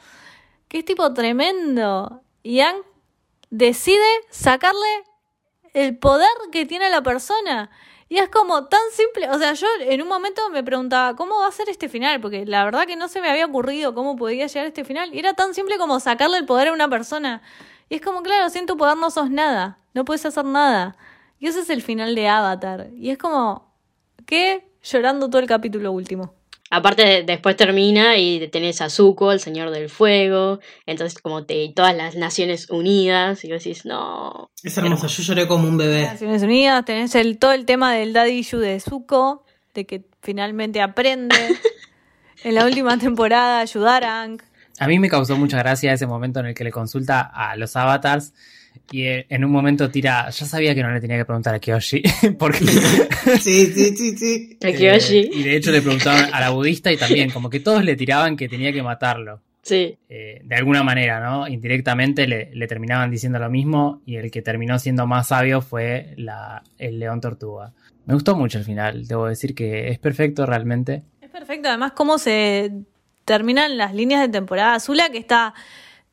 A: Que es tipo tremendo. Y Ang decide sacarle el poder que tiene la persona. Y es como tan simple, o sea, yo en un momento me preguntaba, ¿cómo va a ser este final? Porque la verdad que no se me había ocurrido cómo podía llegar a este final. Y era tan simple como sacarle el poder a una persona. Y es como, claro, sin tu poder no sos nada, no puedes hacer nada. Y ese es el final de Avatar. Y es como, ¿qué? Llorando todo el capítulo último.
D: Aparte, después termina y tenés a Zuko, el Señor del Fuego. Entonces, como te, todas las Naciones Unidas. Y vos decís, no.
C: Es hermoso, yo lloré como un bebé.
A: Naciones Unidas, tenés el, todo el tema del daddy issue de Zuko, de que finalmente aprende <laughs> en la última temporada a ayudar a Ang.
B: A mí me causó mucha gracia ese momento en el que le consulta a los avatars y en un momento tira, yo sabía que no le tenía que preguntar a Kyoshi, <laughs> porque... <laughs>
C: Sí, sí, sí, sí.
D: A Kyoshi.
B: Eh, y de hecho le preguntaban a la budista y también, como que todos le tiraban que tenía que matarlo.
D: Sí.
B: Eh, de alguna manera, ¿no? Indirectamente le, le terminaban diciendo lo mismo y el que terminó siendo más sabio fue la, el león tortuga. Me gustó mucho el final, debo decir que es perfecto realmente.
A: Es perfecto, además, cómo se terminan las líneas de temporada. Azula, que está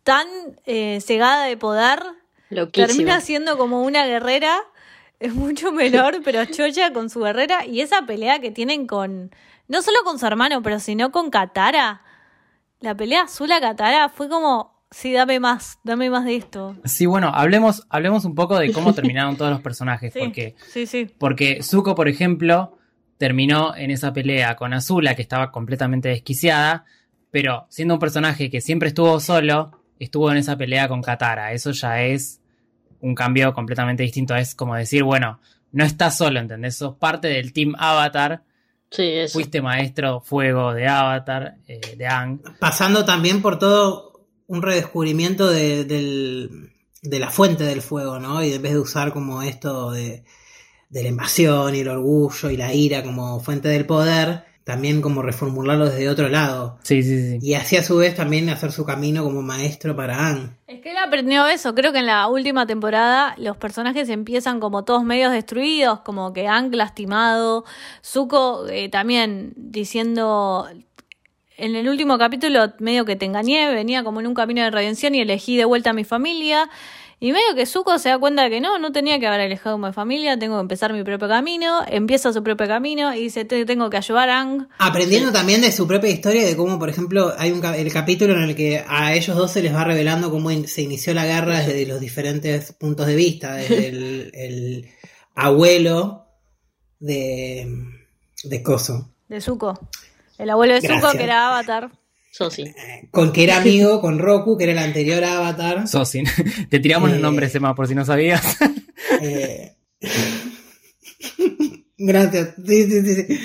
A: tan eh, cegada de poder, Termina siendo como una guerrera. Es mucho menor, <laughs> pero chocha con su guerrera. Y esa pelea que tienen con. No solo con su hermano, pero sino con Katara. La pelea Azula-Katara fue como. Sí, dame más, dame más de esto.
B: Sí, bueno, hablemos, hablemos un poco de cómo <laughs> terminaron todos los personajes,
A: Sí,
B: porque
A: sí, sí.
B: Porque Zuko, por ejemplo, terminó en esa pelea con Azula, que estaba completamente desquiciada, pero siendo un personaje que siempre estuvo solo, estuvo en esa pelea con Katara. Eso ya es un cambio completamente distinto. Es como decir, bueno, no estás solo, ¿entendés? Sos parte del Team Avatar.
D: Sí, eso.
B: Fuiste maestro fuego de Avatar, eh, de Ang.
C: Pasando también por todo un redescubrimiento de, del- de la fuente del fuego, ¿no? Y en vez de usar como esto de, de la invasión y el orgullo y la ira como fuente del poder, también como reformularlo desde otro lado.
B: Sí, sí, sí.
C: Y así a su vez también hacer su camino como maestro para Anne.
A: Es que él aprendió eso. Creo que en la última temporada los personajes empiezan como todos medios destruidos, como que Ang lastimado, Zuko eh, también diciendo. En el último capítulo, medio que te engañé, venía como en un camino de redención y elegí de vuelta a mi familia. Y medio que Zuko se da cuenta de que no, no tenía que haber alejado mi familia, tengo que empezar mi propio camino. Empieza su propio camino y dice: "Te- Tengo que ayudar a Ang.
C: Aprendiendo también de su propia historia, de cómo, por ejemplo, hay un el capítulo en el que a ellos dos se les va revelando cómo in- se inició la guerra desde los diferentes puntos de vista, desde el, <laughs> el abuelo de, de Coso,
A: De Zuko. El abuelo de Zuko,
C: Gracias.
A: que era Avatar.
D: Eso sí.
C: con que era amigo con Roku, que era el anterior Avatar.
B: Sosin. <laughs> Te tiramos los
C: Eh.
B: nombres, Emma, por si no sabías. <laughs>
C: Eh, <laughs> Gracias. Sí, sí, sí, sí.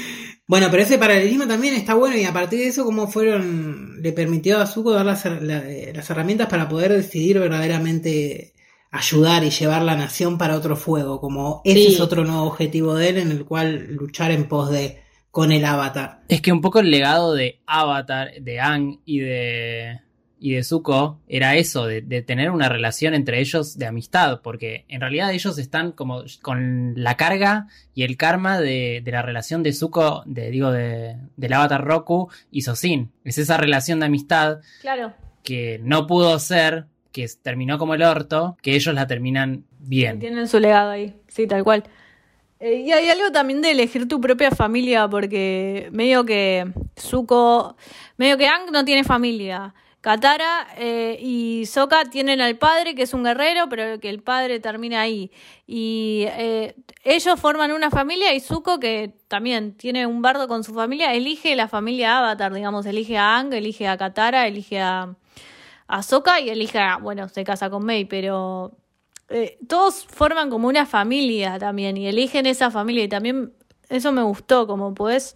C: Bueno, pero ese paralelismo también está bueno y a partir de eso cómo fueron, le permitió a Zuko dar las, her- la- eh, las herramientas para poder decidir verdaderamente ayudar y llevar la nación para otro fuego, como ese
D: Sí.
C: es otro nuevo objetivo de él en el cual luchar en pos de con el avatar.
B: Es que un poco el legado de Avatar, de Ang y de, y de Zuko era eso, de, de tener una relación entre ellos de amistad, porque en realidad ellos están como con la carga y el karma de, de la relación de Zuko, de, digo, de, del Avatar Roku y Sosin. Es esa relación de amistad
A: Claro.
B: que no pudo ser, que terminó como el orto, que ellos la terminan bien.
A: Tienen su legado ahí, sí, tal cual. Eh, y hay algo también de elegir tu propia familia, porque medio que Zuko, medio que Ang no tiene familia. Katara eh, y Sokka tienen al padre, que es un guerrero, pero que el padre termina ahí. Y eh, ellos forman una familia y Zuko, que también tiene un bardo con su familia, elige la familia Avatar, digamos, elige a Ang, elige a Katara, elige a, a y elige a, bueno, se casa con Mei, pero eh, todos forman como una familia también y eligen esa familia y también eso me gustó, como podés,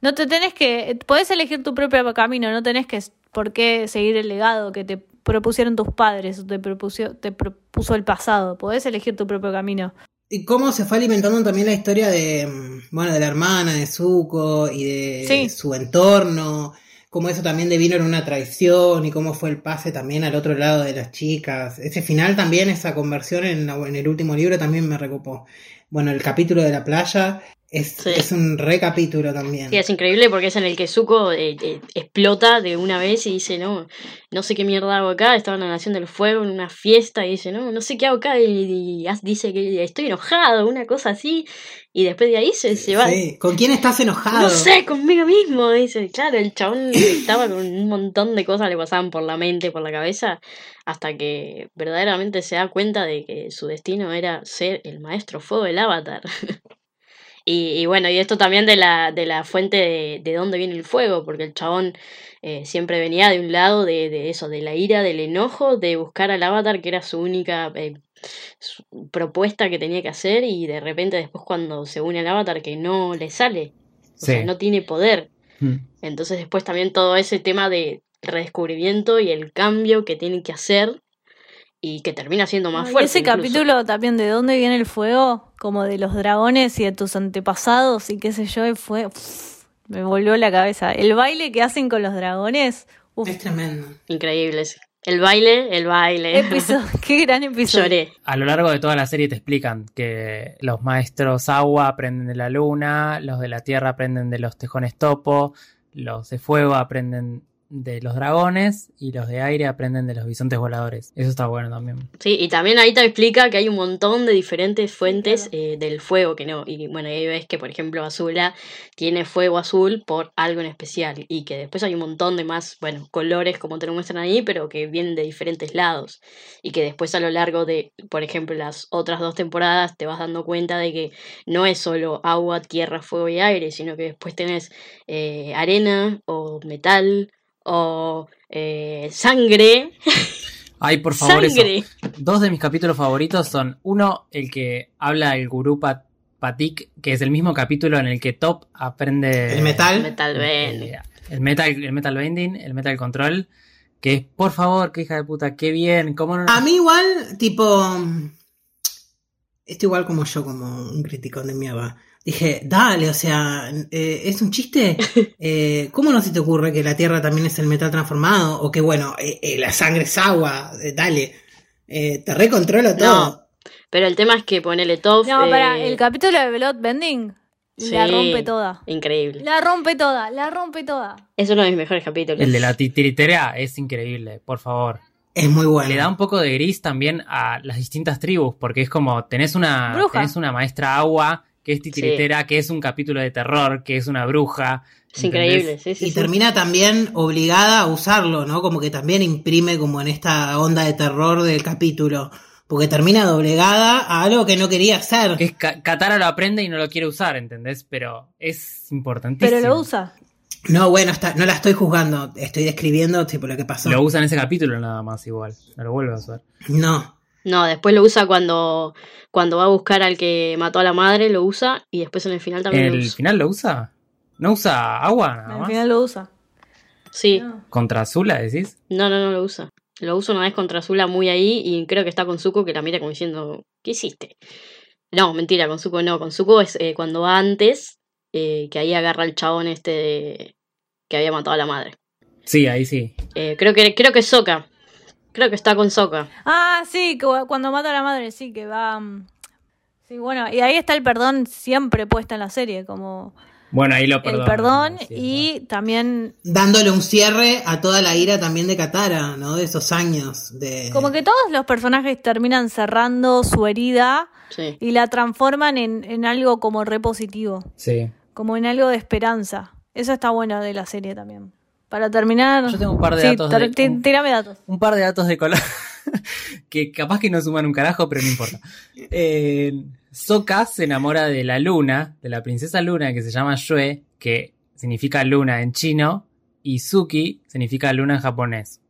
A: no te tenés que, podés elegir tu propio camino, no tenés que por qué seguir el legado que te propusieron tus padres o te, propuso, te propuso el pasado, podés elegir tu propio camino.
C: Y cómo se fue alimentando también la historia de, mm, bueno, de la hermana de Zuko y de
A: Sí.
C: su entorno, cómo eso también devino en una traición y cómo fue el pase también al otro lado de las chicas. Ese final también, esa conversión en, el último libro también me recopó. Bueno, el capítulo de la playa Es,
D: Sí.
C: es un recapítulo también.
D: Sí, es increíble porque es en el que Zuko eh, eh, explota de una vez y dice, no, no sé qué mierda hago acá, estaba en la Nación del Fuego en una fiesta y dice, no, no sé qué hago acá y, dice que estoy enojado, una cosa así, y después de ahí se, se va.
C: Sí. ¿Con quién estás enojado?
D: No sé, conmigo mismo, dice, claro, el chabón <coughs> estaba con un montón de cosas le pasaban por la mente, por la cabeza, hasta que verdaderamente se da cuenta de que su destino era ser el maestro fuego del avatar. <laughs> Y, y bueno, y esto también de la, de la fuente de, de dónde viene el fuego, porque el chabón eh, siempre venía de un lado de, de eso, de la ira, del enojo, de buscar al avatar, que era su única eh, su- propuesta que tenía que hacer, y de repente después cuando se une al avatar que no le sale, o
B: Sí.
D: sea, no tiene poder.
B: Mm.
D: Entonces después también todo ese tema de redescubrimiento y el cambio que tienen que hacer y que termina siendo más
A: Y
D: fuerte.
A: ese
D: incluso.
A: capítulo también de dónde viene el fuego, como de los dragones y de tus antepasados y qué sé yo, fue uf, me volvió la cabeza. El baile que hacen con los dragones, uf,
C: Es tremendo.
D: Increíble ese. El baile, el baile.
A: episodio, <laughs> qué gran episodio.
D: Lloré.
B: A lo largo de toda la serie te explican que los maestros agua aprenden de la luna, los de la tierra aprenden de los tejones topo, los de fuego aprenden de los dragones y los de aire aprenden de los bisontes voladores. Eso está bueno también.
D: Sí, y también ahí te explica que hay un montón de diferentes fuentes eh, del fuego que no. Y bueno, ahí ves que, por ejemplo, Azula tiene fuego azul por algo en especial. Y que después hay un montón de más, bueno, colores como te lo muestran ahí, pero que vienen de diferentes lados. Y que después a lo largo de, por ejemplo, las otras dos temporadas te vas dando cuenta de que no es solo agua, tierra, fuego y aire, sino que después tenés eh, arena o metal o eh, sangre.
B: Ay, por favor, eso.
D: ¡Sangre!
B: Dos de mis capítulos favoritos son uno, el que habla el gurú Pat- Patik, que es el mismo capítulo en el que Top aprende
C: El metal.
D: Metal
B: el,
D: Bend.
B: el metal, el metal bending, el metal control, que es, por favor, qué hija de puta, qué bien, cómo no...
C: A mí igual, tipo... Esto igual como yo, como un criticón de mierda. Dije, dale, o sea, eh, ¿es un chiste? <laughs> Eh, ¿Cómo no se te ocurre que la Tierra también es el metal transformado? O que, bueno, eh, eh, la sangre es agua, eh, dale. Eh, te recontrolo todo.
D: Pero el tema es que ponele top.
A: No,
D: eh,
A: para, el capítulo de Blood Bending la
D: sí,
A: rompe toda.
D: Increíble.
A: La rompe toda, la rompe toda.
D: Es uno de mis mejores capítulos.
B: El de la titiritera es increíble, por favor.
C: Es muy bueno.
B: Le da un poco de gris también a las distintas tribus, porque es como, tenés una,
A: Bruja.
B: tenés una maestra agua, que es titiritera, que es un capítulo de terror, que es una bruja.
D: Es
B: ¿entendés?
D: increíble, sí, sí.
C: Y
D: sí.
C: termina también obligada a usarlo, ¿no? Como que también imprime como en esta onda de terror del capítulo. Porque termina doblegada a algo que no quería hacer.
B: Que es Katara lo aprende y no lo quiere usar, ¿entendés? Pero es importantísimo.
A: Pero lo usa.
C: No, bueno, está, no la estoy juzgando, estoy describiendo tipo lo que pasó.
B: Lo usa en ese capítulo nada más igual. No lo vuelve a usar.
C: No.
D: No, después lo usa cuando, cuando va a buscar al que mató a la madre, lo usa. Y después en el final
B: ¿En
D: también lo
B: el
D: usa.
B: final lo usa? ¿No usa agua nada
A: Al
B: más?
A: final lo usa.
D: Sí,
A: No.
B: ¿Contra Azula decís?
D: no, no, no lo usa. Lo usa una vez contra Azula muy ahí y creo que está con Zuko que la mira como diciendo, ¿qué hiciste? No, mentira, con Zuko no. Con Zuko es eh, cuando va antes, eh, que ahí agarra al chabón este de- que había matado a la madre.
B: Sí, ahí sí.
D: Eh, creo que creo que es Sokka. Creo que está con Sokka.
A: Ah, sí, cu- cuando mata a la madre, sí, que va... mm, Sí, bueno, y ahí está el perdón siempre puesta en la serie, como
B: Bueno, ahí lo
A: el
B: perdono.
A: perdón
B: sí,
A: y también
C: Dándole un cierre a toda la ira también de Katara, ¿no? De esos años. De...
A: como que todos los personajes terminan cerrando su herida
D: Sí.
A: y la transforman en, en algo como repositivo,
B: Sí.
A: como en algo de esperanza. Eso está bueno de la serie también. Para terminar...
B: Yo tengo un par de
A: Sí,
B: datos de- un-
A: Tírame datos.
B: Un par de datos de color. <laughs> que capaz que no suman un carajo, pero no importa. Eh, Sokka se enamora de la luna, de la princesa luna que se llama Yue, que significa luna en chino, y Suki significa luna en japonés.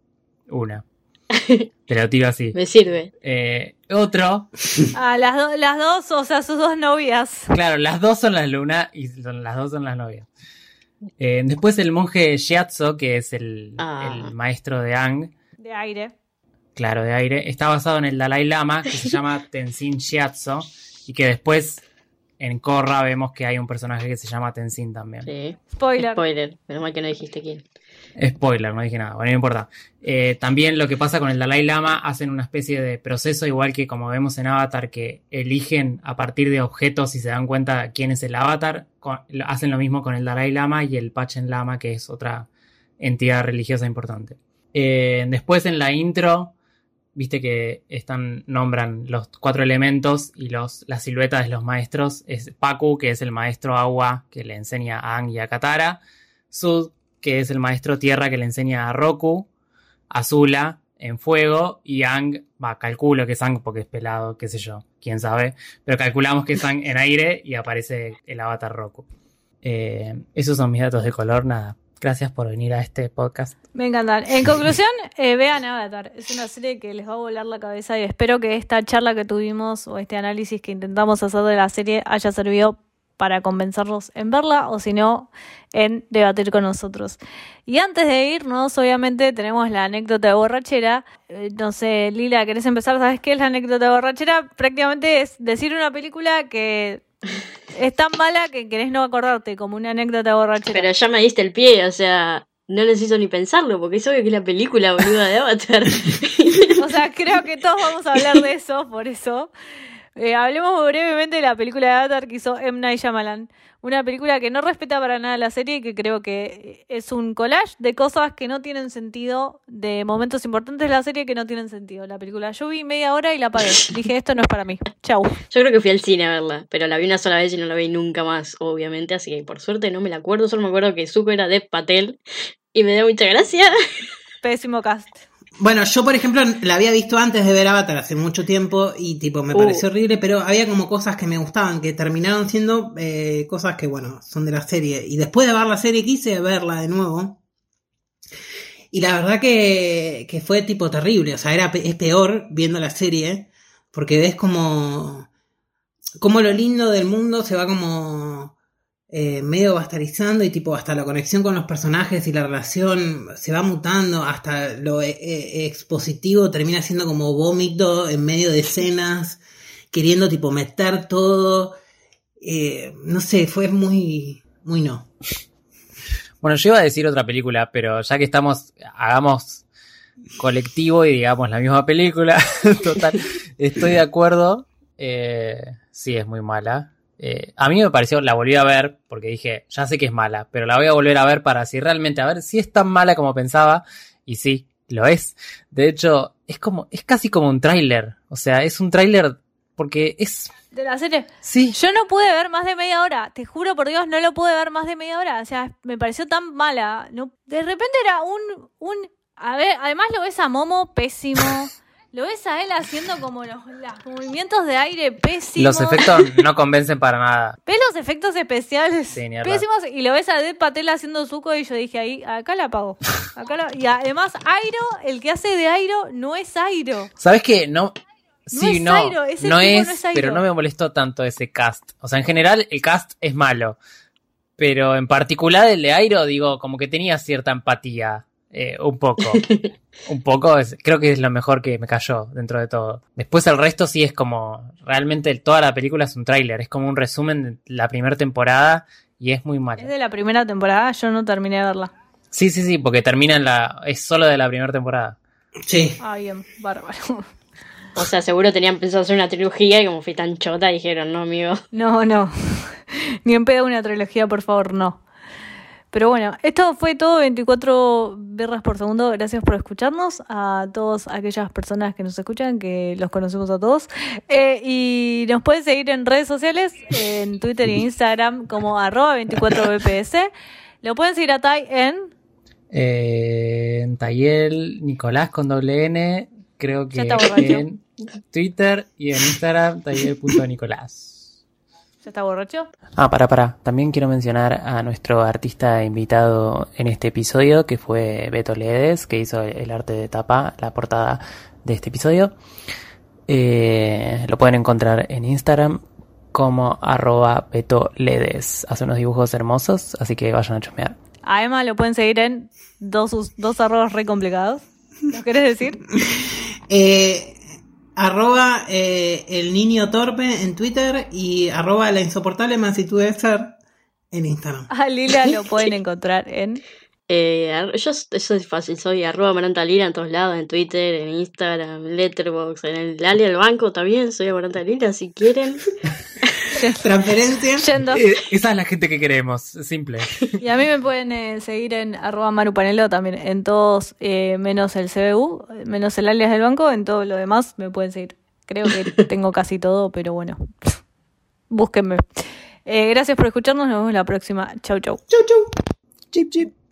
B: Una. <laughs> Te lo tiro así.
D: Me sirve.
B: Eh, otro, <laughs>
A: Ah, las, do- las dos, o sea, sus dos novias.
B: claro, las dos son las lunas y son- las dos son las novias. Eh, después el monje Shiatsu, que es el,
D: Ah.
B: el maestro de Ang,
A: De aire.
B: claro, de aire, está basado en el Dalai Lama, que se <laughs> llama Tenzin Shiatsu, y que después en Korra vemos que hay un personaje que se llama Tenzin también.
D: Sí.
A: Spoiler.
D: Spoiler. Menos mal que no dijiste quién.
B: Spoiler, no dije nada, bueno, no importa. Eh, también lo que pasa con el Dalai Lama, hacen una especie de proceso, igual que como vemos en Avatar, que eligen a partir de objetos y se dan cuenta quién es el avatar, hacen lo mismo con el Dalai Lama y el Pachen Lama, que es otra entidad religiosa importante. Eh, después en la intro, viste que están, nombran los cuatro elementos y los, las siluetas de los maestros. Es Paku, que es el maestro agua que le enseña a Aang y a Katara. Sud, que es el maestro tierra que le enseña a Roku. Azula en fuego y Ang, va, calculo que es Ang porque es pelado, qué sé yo, quién sabe, pero calculamos que es Ang en aire y aparece el avatar Roku. Eh, esos son mis datos de color, nada. Gracias por venir a este podcast.
A: Me encantan. En conclusión, eh, vean Avatar. Es una serie que les va a volar la cabeza y espero que esta charla que tuvimos o este análisis que intentamos hacer de la serie haya servido para convencerlos en verla o si no, en debatir con nosotros. Y antes de irnos, obviamente tenemos la anécdota de borrachera. Eh, no sé, Lila, ¿querés empezar? ¿Sabes qué es la anécdota de borrachera? Prácticamente es decir una película que es tan mala que querés no acordarte, como una anécdota de borrachera.
D: Pero ya me diste el pie, o sea, no necesito ni pensarlo, porque es obvio que es la película boluda de Avatar. <laughs>
A: O sea, creo que todos vamos a hablar de eso, por eso. Eh, hablemos brevemente de la película de Avatar que hizo M. Night Shyamalan. Una película que no respeta para nada la serie y que creo que es un collage de cosas que no tienen sentido, de momentos importantes de la serie que no tienen sentido. La película, yo vi media hora y la apagué. Dije, esto no es para mí. Chau.
D: Yo creo que fui al cine a verla, pero la vi una sola vez y no la vi nunca más, obviamente, así que por suerte no me la acuerdo, solo me acuerdo que Zuko era Dev Patel y me dio mucha gracia.
A: Pésimo cast.
C: Bueno, yo por ejemplo la había visto antes de ver Avatar hace mucho tiempo y tipo me
D: Uh.
C: pareció horrible, pero había como cosas que me gustaban, que terminaron siendo eh, cosas que bueno, son de la serie. Y después de ver la serie quise verla de nuevo. Y la verdad que, que fue tipo terrible, o sea, era, es peor viendo la serie, porque ves como, como lo lindo del mundo se va como eh, medio bastarizando y tipo hasta la conexión con los personajes y la relación se va mutando, hasta lo eh, eh, expositivo termina siendo como vómito en medio de escenas, queriendo tipo meter todo, no sé, fue muy, muy no.
B: Bueno, yo iba a decir otra película, pero ya que estamos, hagamos colectivo y digamos la misma película. <laughs> Total, estoy de acuerdo. Eh, sí, es muy mala. Eh, a mí me pareció, la volví a ver porque dije, ya sé que es mala, pero la voy a volver a ver para si realmente, a ver si es tan mala como pensaba. Y sí, lo es. De hecho, es como, es casi como un tráiler. O sea, es un tráiler porque es,
A: De la serie.
B: sí,
A: Yo no pude ver más de media hora, te juro por Dios, no lo pude ver más de media hora. O sea, me pareció tan mala. No, de repente era un, un. A ver, además lo ves a Momo pésimo. <laughs> Lo ves a él haciendo como los, los movimientos de aire pésimos.
B: los efectos <laughs> no convencen para nada.
A: Ves los efectos especiales
B: Sí,
A: pésimos y lo ves a Dead Patel haciendo suco y yo dije ahí, acá la apago. Acá la- y además Airo, el que hace de Airo no es Airo.
B: ¿Sabes qué? No. Sí,
A: es
B: no,
A: Airo, ese
B: no, es,
A: no es Airo.
B: pero no me molestó tanto ese cast. O sea, en general el cast es malo, pero en particular el de Airo, digo, como que tenía cierta empatía, eh, un poco. <laughs> un poco, es- creo que es lo mejor que me cayó dentro de todo. Después el resto sí es como, realmente toda la película es un tráiler, es como un resumen de la primera temporada y es muy
A: Es
B: malo.
A: de la primera temporada, yo no terminé de verla.
B: Sí, sí, sí, porque termina en la, es solo de la primera temporada.
C: Sí.
A: Ah, bien, bárbaro.
D: O sea, seguro tenían pensado hacer una trilogía y como fui tan chota dijeron, no, amigo.
A: No, no. <laughs> Ni en pedo una trilogía, por favor, no. Pero bueno, esto fue todo 24 birras por segundo. Gracias por escucharnos. A todas aquellas personas que nos escuchan, que los conocemos a todos. Eh, y nos pueden seguir en redes sociales, en Twitter y Instagram, como arroba 24bps. Lo pueden seguir a Tai en.
B: Eh, en Tayel, Nicolás con doble N, creo que
A: Ya está borracho.
B: en Twitter y en Instagram, Tayel.nicolás.
A: ¿Ya está borracho?
B: Ah, para, para. También quiero mencionar a nuestro artista invitado en este episodio, que fue Beto Ledes, que hizo el arte de tapa, la portada de este episodio. Eh, lo pueden encontrar en Instagram como arroba Beto Ledes. Hace unos dibujos hermosos, así que vayan a chusmear.
A: A Emma lo pueden seguir en dos, dos arrobas re complicados. ¿Lo querés decir? <laughs>
C: Eh, arroba eh, el niño torpe en Twitter y arroba la insoportable mansitud de ser en Instagram.
A: A Lila lo <laughs> pueden encontrar en
D: Eh, yo, eso es fácil, soy arroba Amaranta Lila en todos lados, en Twitter, en Instagram, Letterboxd, en el Ali del banco también, soy Amaranta Lila si quieren. <laughs> <laughs>
C: Transferencia.
A: Yendo.
B: Eh, esa es la gente que queremos, simple. <laughs>
A: Y a mí me pueden eh, seguir en arroba marupanelo también, en todos, eh, menos el CBU, menos el alias del banco, en todo lo demás me pueden seguir. Creo que <laughs> tengo casi todo, pero bueno, búsquenme. Eh, gracias por escucharnos, nos vemos la próxima. Chau, chau.
C: Chau, chau. Chip, chip.